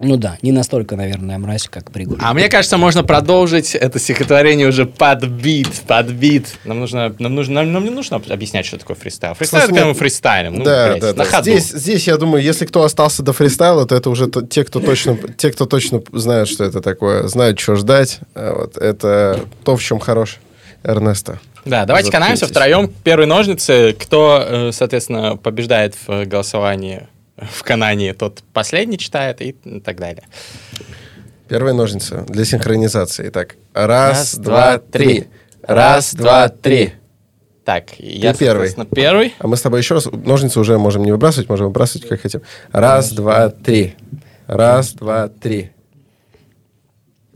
Ну да, не настолько, наверное, мразь, как Пригожин. А мне кажется, можно продолжить это стихотворение уже под бит, под бит. Нам нужно, нам нужно, нам, нам не нужно объяснять, что такое фристайл. Фристайл это когда мы фристайлим. Ну, да, блядь, да, на да. Ходу. Здесь, здесь, я думаю, если кто остался до фристайла, то это уже то, те, кто точно, те, кто точно знают, что это такое, знают, что ждать. А вот, это то, в чем хорош Эрнесто. Да, давайте канаемся втроем. Первые ножницы. Кто, э, соответственно, побеждает в голосовании в Канане, тот последний читает и так далее. Первые ножницы для синхронизации. Так, раз, раз два, три. Раз, два, три. Так, Ты я, первый. первый. А мы с тобой еще раз ножницы уже можем не выбрасывать, можем выбрасывать как хотим. Раз, два, три. Раз, два, три.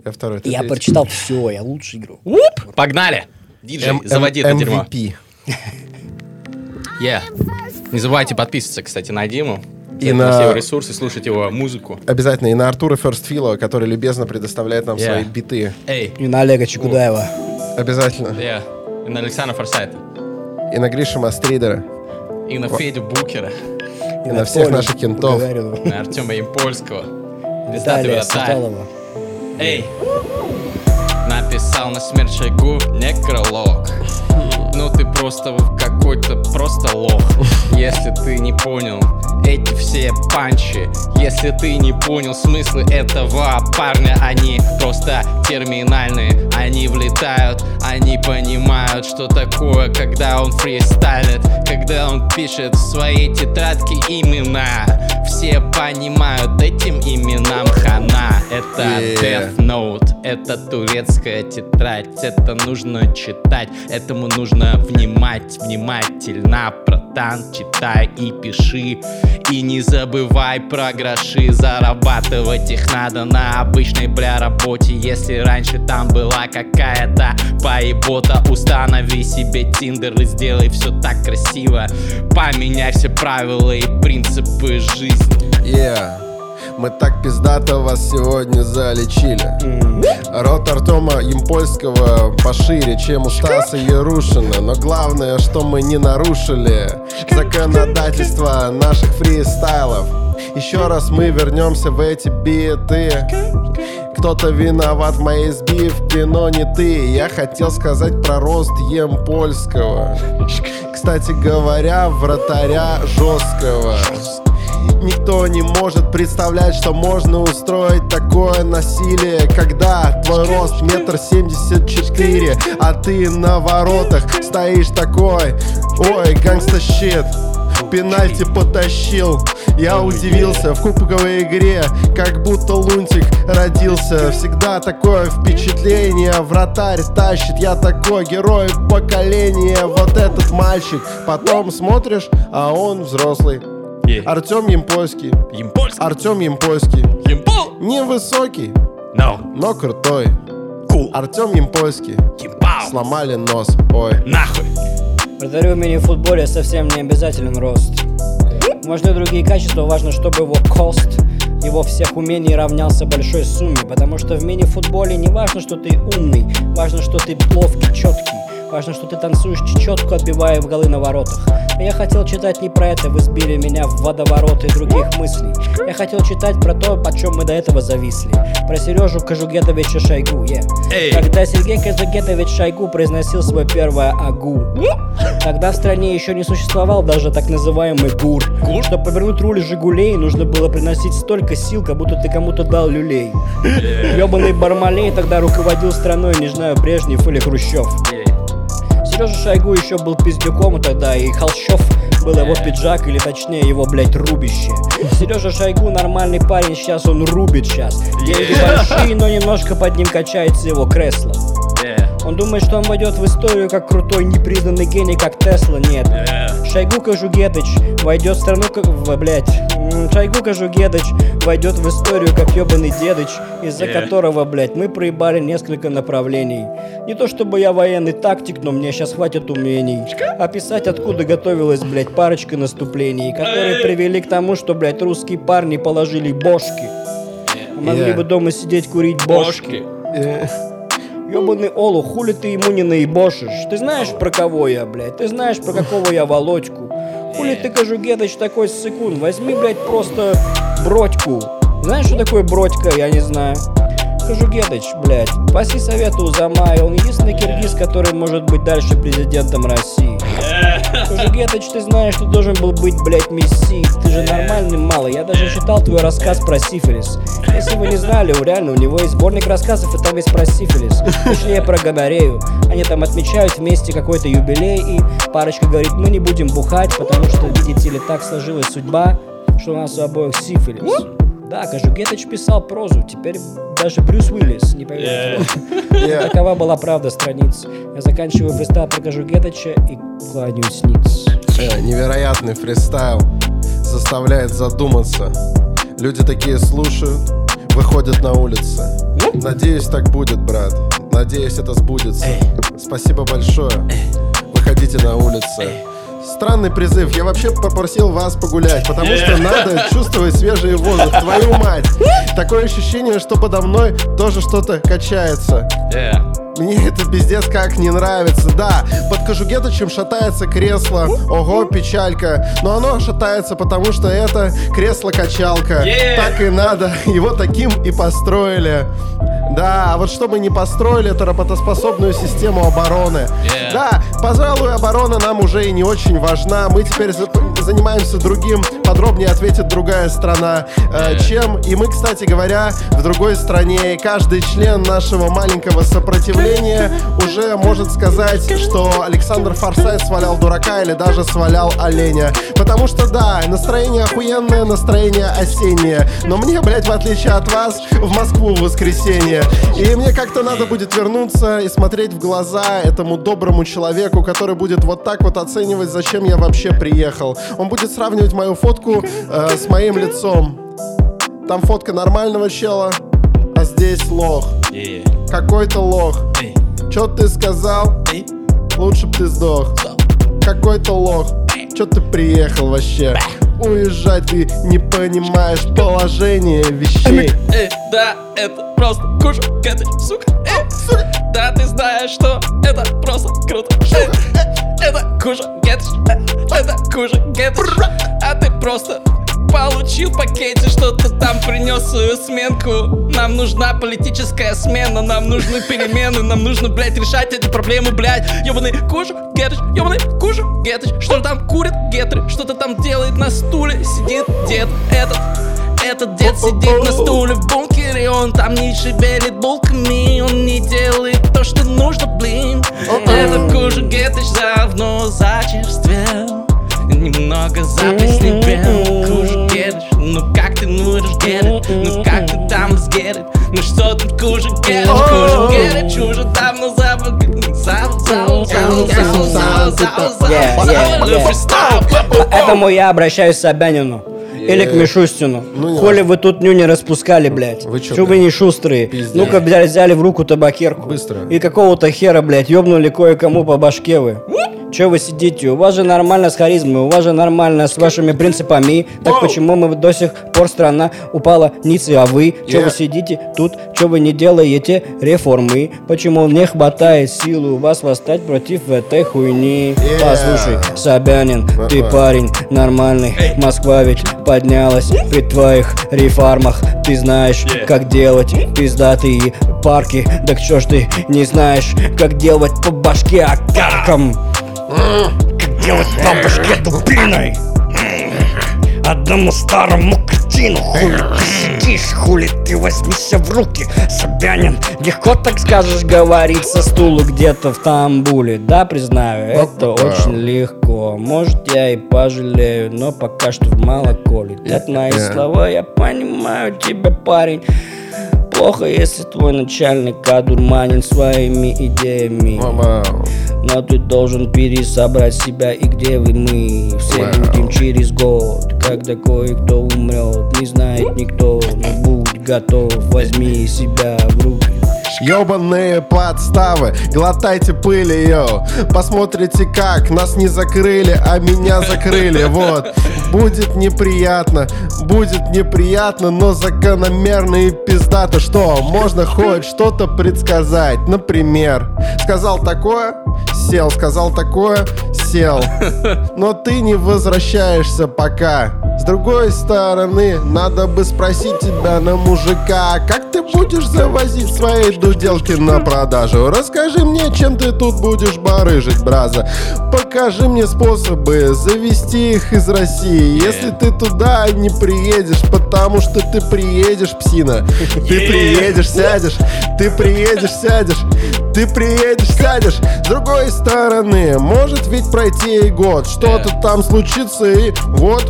Я второй. Я третий. прочитал все, я лучший игру. Уп! Погнали! Диджей, заводи это дерьмо. Yeah. Не забывайте подписываться, кстати, на Диму и на... все его ресурсы, слушать его музыку. Обязательно. И на Артура Ферстфила, который любезно предоставляет нам yeah. свои биты. Эй. И на Олега Чекудаева. Обязательно. Yeah. И на Александра Форсайта. И на Гриша Мастридера. И на Федю Букера. И, и на, на всех наших кентов. На Артема Импольского. Виталия Саталова. Эй. Написал на смерть Шойгу некролог. Ну ты просто какой-то просто лох. Если ты не понял эти все панчи Если ты не понял смыслы этого парня Они просто терминальные. Они влетают, они понимают, что такое Когда он фристайлит Когда он пишет в своей тетрадке имена Все понимают этим именам хана Это yeah. Death Note, это турецкая тетрадь Это нужно читать, этому нужно внимать Внимательно, братан, читай и пиши. И не забывай про гроши Зарабатывать их надо на обычной бля работе. Если раньше там была какая-то поебота Установи себе тиндер и сделай все так красиво. Поменяй все правила и принципы жизни. Yeah мы так пиздато вас сегодня залечили. Рот Артема Емпольского пошире, чем у Стаса Ярушина Но главное, что мы не нарушили Законодательство наших фристайлов. Еще раз мы вернемся в эти биты. Кто-то виноват в моей сбивке, но не ты. Я хотел сказать про рост Емпольского. Кстати говоря, вратаря жесткого Никто не может представлять, что можно устроить такое насилие Когда твой рост метр семьдесят четыре А ты на воротах стоишь такой Ой, гангста щит Пенальти потащил Я удивился в кубковой игре Как будто лунтик родился. Всегда такое впечатление Вратарь тащит Я такой герой поколения. Вот этот мальчик Потом смотришь, а он взрослый Е. Артем Емпольский. Емпольский. Артем Емпольский. Емпол. Невысокий, No. но крутой. Кул. Артем Емпольский. Емпау. Сломали нос. Ой. Нахуй. Вратарю в мини-футболе совсем не обязателен рост. Можно другие качества, важно, чтобы его кост его всех умений равнялся большой сумме, потому что в мини-футболе не важно, что ты умный, важно, что ты ловкий, четкий, важно, что ты танцуешь чечетку, отбивая в голы на воротах. Я хотел читать не про это, вы сбили меня в водовороты других мыслей. Я хотел читать про то, о чем мы до этого зависли. Про Сережу Кажугетовича Шойгу, yeah. Эй. Когда Сергей Кажугетович Шойгу произносил свое первое агу. Тогда в стране еще не существовал даже так называемый гур. Гур? Чтобы повернуть руль Жигулей, нужно было приносить столько сил, как будто ты кому-то дал люлей. Ёбаный Бармалей тогда руководил страной, не знаю, Брежнев или Хрущев. Сережа Шойгу еще был пиздюком тогда, и Холщов был его пиджак, или точнее его, блядь, рубище. Сережа Шойгу нормальный парень, сейчас он рубит сейчас. Деньги большие, но немножко под ним качается его кресло. Он думает, что он войдет в историю как крутой, непризнанный гений, как Тесла. Нет. Шойгу Кажугедыч войдет в страну как... М, Шойгу Кажугедыч войдет в историю как ебаный дедыч, из-за Yeah. которого, блядь, мы проебали несколько направлений. Не то чтобы я военный тактик, но мне сейчас хватит умений. Описать, откуда готовилась, блядь, парочка наступлений, которые Эй. привели к тому, что, блядь, русские парни положили бошки. А Могли Yeah. бы дома сидеть курить бошки. Бошки. Э, Ёбаный Олу, хули ты ему не наебошишь? Ты знаешь, про кого я, блядь? Ты знаешь, про какого я Володьку? Хули ты, Кажугетыч, такой ссыкун? Возьми, блядь, просто бродьку. Знаешь, что такое бродька? Я не знаю. Кажугетыч, блядь, паси совету у Замая. Он единственный киргиз, который может быть дальше президентом России. Кажугетыч, ты знаешь, ты должен был быть, блядь, мессией. Ты же нормальный малый. Я даже читал твой рассказ про сифилис. Если вы не знали, реально у него есть сборник рассказов, и там есть про сифилис. Точнее, про гонорею. Они там отмечают вместе какой-то юбилей, и парочка говорит, мы не будем бухать, потому что, видите ли, так сложилась судьба, что у нас у обоих сифилис. Да, Кажугетыч писал прозу, теперь даже Брюс Уиллис не поверит. я- Такова была правда страниц. Я заканчиваю фристайл про Кажугетыча и кланяюсь ниц. э, Невероятный фристайл. Заставляет задуматься. Люди такие слушают, выходят на улицы. Надеюсь, так будет, брат. Надеюсь, это сбудется. Спасибо большое. Выходите на улицы. Странный призыв. Я вообще попросил вас погулять, потому что надо чувствовать свежий воздух. Твою мать. Такое ощущение, что подо мной тоже что-то качается. Мне это пиздец как не нравится. Да, под Кожугетычем шатается кресло. Ого, печалька. Но оно шатается, потому что это кресло-качалка. Yeah. Так и надо. Его таким и построили. Да, а вот чтобы не построили эту работоспособную систему обороны. Yeah. Да, пожалуй, оборона нам уже и не очень важна. Мы теперь за- занимаемся другим. Подробнее ответит другая страна. Э, чем? И мы, кстати говоря, в другой стране. И каждый член нашего маленького сопротивления уже может сказать, что Александр Форсайт свалял дурака или даже свалял оленя. Потому что да, настроение охуенное, настроение осеннее. Но мне, блядь, в отличие от вас, в Москву в воскресенье. И мне как-то надо будет вернуться и смотреть в глаза этому доброму человеку, который будет вот так вот оценивать, зачем я вообще приехал. Он будет сравнивать мою фотку э, с моим лицом. Там фотка нормального чела, а здесь лох. Какой-то лох. Чё ты сказал? Лучше б ты сдох. Какой-то лох. Чё ты приехал вообще? Уезжать ты не понимаешь положение вещей. Эй, да, это просто куша, это, сука, эй, да, ты знаешь, что это просто круто, эй, это куша, гетш, это куша, гетш, а ты просто получил пакете, что-то там принес свою сменку. Нам нужна политическая смена, нам нужны перемены, нам нужно, блядь, решать эти проблемы, блядь. Ёбаный куша, гетш, ёбаный куша, гетш, что там курит гетры, что-то там делает на стуле, сидит дед этот. Этот дед сидит на стуле в бункере Он там не шевелит булками Он не делает то, что нужно, блин Этот кужа Гетыч давно зачерствел Немного записный бренд, кужу герыш Ну как ты можешь герыт, ну как ты там с Ну что тут кужу герыш, кужу герыч Уже давно забыл, Поэтому я обращаюсь к Собянину. Или к Мишустину. Ну, не Коли вы тут нюни распускали, блядь. Вы чё, Чё вы блядь? не шустрые? Пиздец. Ну-ка, блядь, взяли в руку табакерку. Быстро. И какого-то хера, блядь, ёбнули кое-кому по башке вы. Чё вы сидите? У вас же нормально с харизмой, у вас же нормально с вашими принципами. Так почему мы до сих пор страна упала ницы, а вы? Yeah. вы сидите тут? Чё вы не делаете реформы? Почему не хватает силы у вас восстать против этой хуйни? Yeah. Послушай, Собянин, ты парень нормальный Москва ведь поднялась при твоих реформах Ты знаешь, Yeah. как делать пиздатые парки Так чё ж ты не знаешь, как делать по башке окаркам Как делать по башке дубиной Одному старому кретину Хули ты сидишь, хули ты возьмися в руки Собянин, легко так скажешь говорить со стула где-то в Тамбуле. Да, признаю, это очень легко. Может я и пожалею, но пока что в молоко летят мои Yeah. слова. Я понимаю тебя, парень. Плохо, если твой начальник одурманен своими идеями. Вау. Но ты должен пересобрать себя и где вы мы? Все Вау. будем через год Когда кое-кто умрет. Не знает никто, но будь готов. Возьми себя в руки Ёбаные подставы, глотайте пыли, йоу. Посмотрите как, нас не закрыли, а меня закрыли, вот. Будет неприятно, будет неприятно, но закономерно и пиздато. Что, можно хоть что-то предсказать, например Сказал такое, сел, сказал такое, сел. Но ты не возвращаешься пока С другой стороны, надо бы спросить тебя на мужика Как ты будешь завозить свои дуделки на продажу? Расскажи мне, чем ты тут будешь барыжить, браза. Покажи мне способы завести их из России. Если ты туда не приедешь, потому что ты приедешь, псина. Ты приедешь, сядешь, ты приедешь, сядешь ты приедешь, сядешь. С другой стороны, может ведь пройти и год. Что-то там случится и вот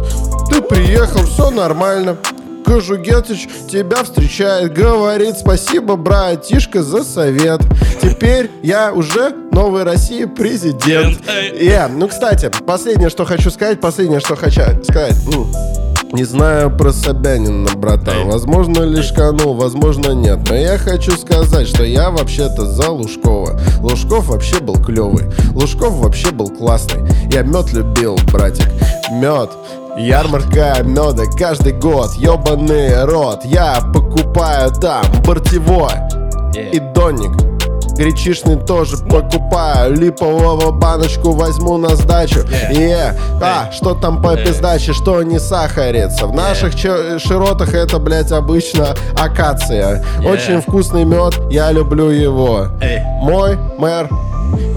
Ты приехал, все нормально Кожугетыч тебя встречает Говорит спасибо, братишка, за совет Теперь я уже новой России президент Э, Ну, кстати, последнее, что хочу сказать Последнее, что хочу сказать ну, не знаю про Собянина, братан. Возможно, лишканул, возможно, нет. Но я хочу сказать, что я вообще-то за Лужкова. Лужков вообще был клевый. Лужков вообще был классный. Я мед любил, братик. Мед. Ярмарка меда каждый год, ебаный рот. Я покупаю там бортевой. И доник Гречишный тоже покупаю. Липового баночку возьму на сдачу. Е, а, что там по пиздаче, что не сахарится? В наших чё- широтах это, блядь, обычно акация. Очень вкусный мед, я люблю его. Эй. Мой мэр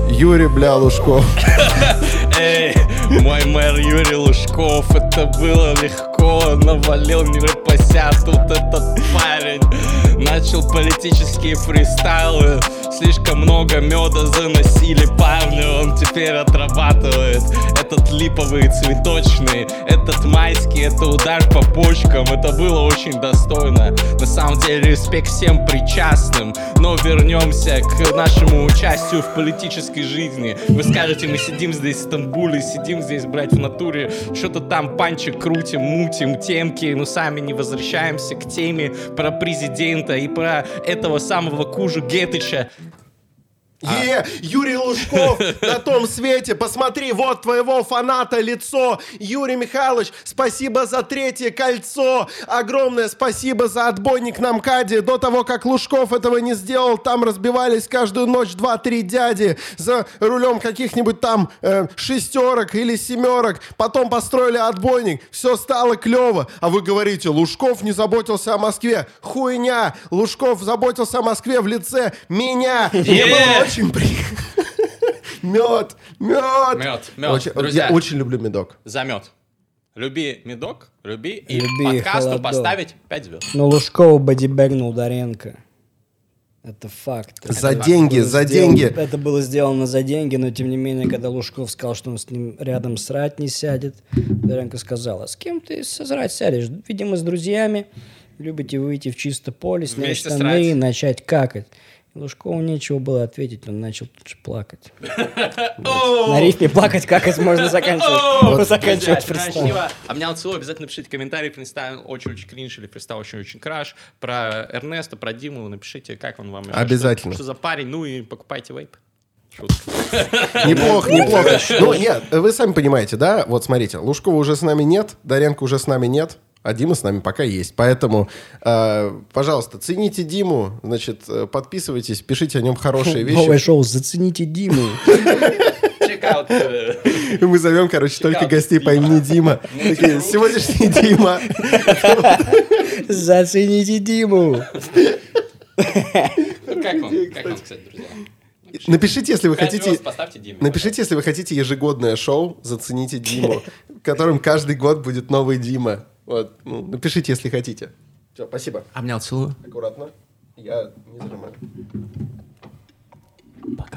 Юрий, бля, Лужков Эй, мой мэр Юрий Лужков, это было легко, навалил не рыпася, тут этот парень начал политические фристайлы, слишком много меда заносили парню, он теперь отрабатывает. Этот липовый цветочный, этот майский, это удар по почкам, это было очень достойно, на самом деле респект всем причастным, но вернемся к нашему участию в политической жизни. Вы скажете, мы сидим здесь в Стамбуле, сидим здесь, блядь, в натуре, что-то там панчик крутим, мутим, темки, но сами не возвращаемся к теме про президента и про этого самого Кужу Гетыча. Е, Юрий Лужков на том свете. Посмотри, вот твоего фаната лицо. Юрий Михайлович, спасибо за третье кольцо. Огромное спасибо за отбойник на МКАДе. До того, как Лужков этого не сделал, там разбивались каждую ночь два-три дяди за рулем каких-нибудь там э, шестерок или семерок. Потом построили отбойник. Все стало клево. А вы говорите, Лужков не заботился о Москве. Хуйня. Лужков заботился о Москве в лице меня. Мне Очень приятно. Мед, мед. Мед, мед. Очень, Друзья. Я очень люблю медок. Замет. Люби медок, люби. И Люби подкасту холодок. поставить 5 звезд. Ну, Лужкова бодибэгнул Доренко. Это факт. За Это деньги, за сделано- деньги. Это было сделано за деньги, но тем не менее, когда Лужков сказал, что он с ним рядом срать не сядет, Доренко сказала, с кем ты срать сядешь? Видимо, с друзьями. Любите выйти в чисто поле, снять Вместе штаны срать. и начать какать. И Лужкову нечего было ответить, он начал тут же плакать. На рифме плакать, какать можно заканчивать. Заканчивать фристайл. Красиво. Обнял, целую. Обязательно напишите комментарий. Фристайл очень-очень кринж или фристайл очень-очень краш. Про Эрнеста, про Диму напишите, как он вам. Обязательно. Что, что за парень. Ну и покупайте вейп. Неплохо, неплохо. Ну, нет, вы сами понимаете, да? Вот смотрите, Лужкова уже с нами нет, Доренко уже с нами нет, а Дима с нами пока есть. Поэтому, э, пожалуйста, цените Диму, значит, э, подписывайтесь, пишите о нем хорошие Новое вещи. шоу «Зацените Диму». Э, Мы зовем, короче, только гостей по имени Дима. Такие, сегодняшний Дима. Зацените Диму. Ну, Как вам, как вам, кстати, друзья? Напишите, если вы хотите... поставьте Диме. Напишите, если вы хотите ежегодное шоу «Зацените Диму», в котором каждый год будет новый Дима. Вот, ну, напишите, если хотите. Все, спасибо. Обнял, целую. Аккуратно. Я не зажимаю. Пока.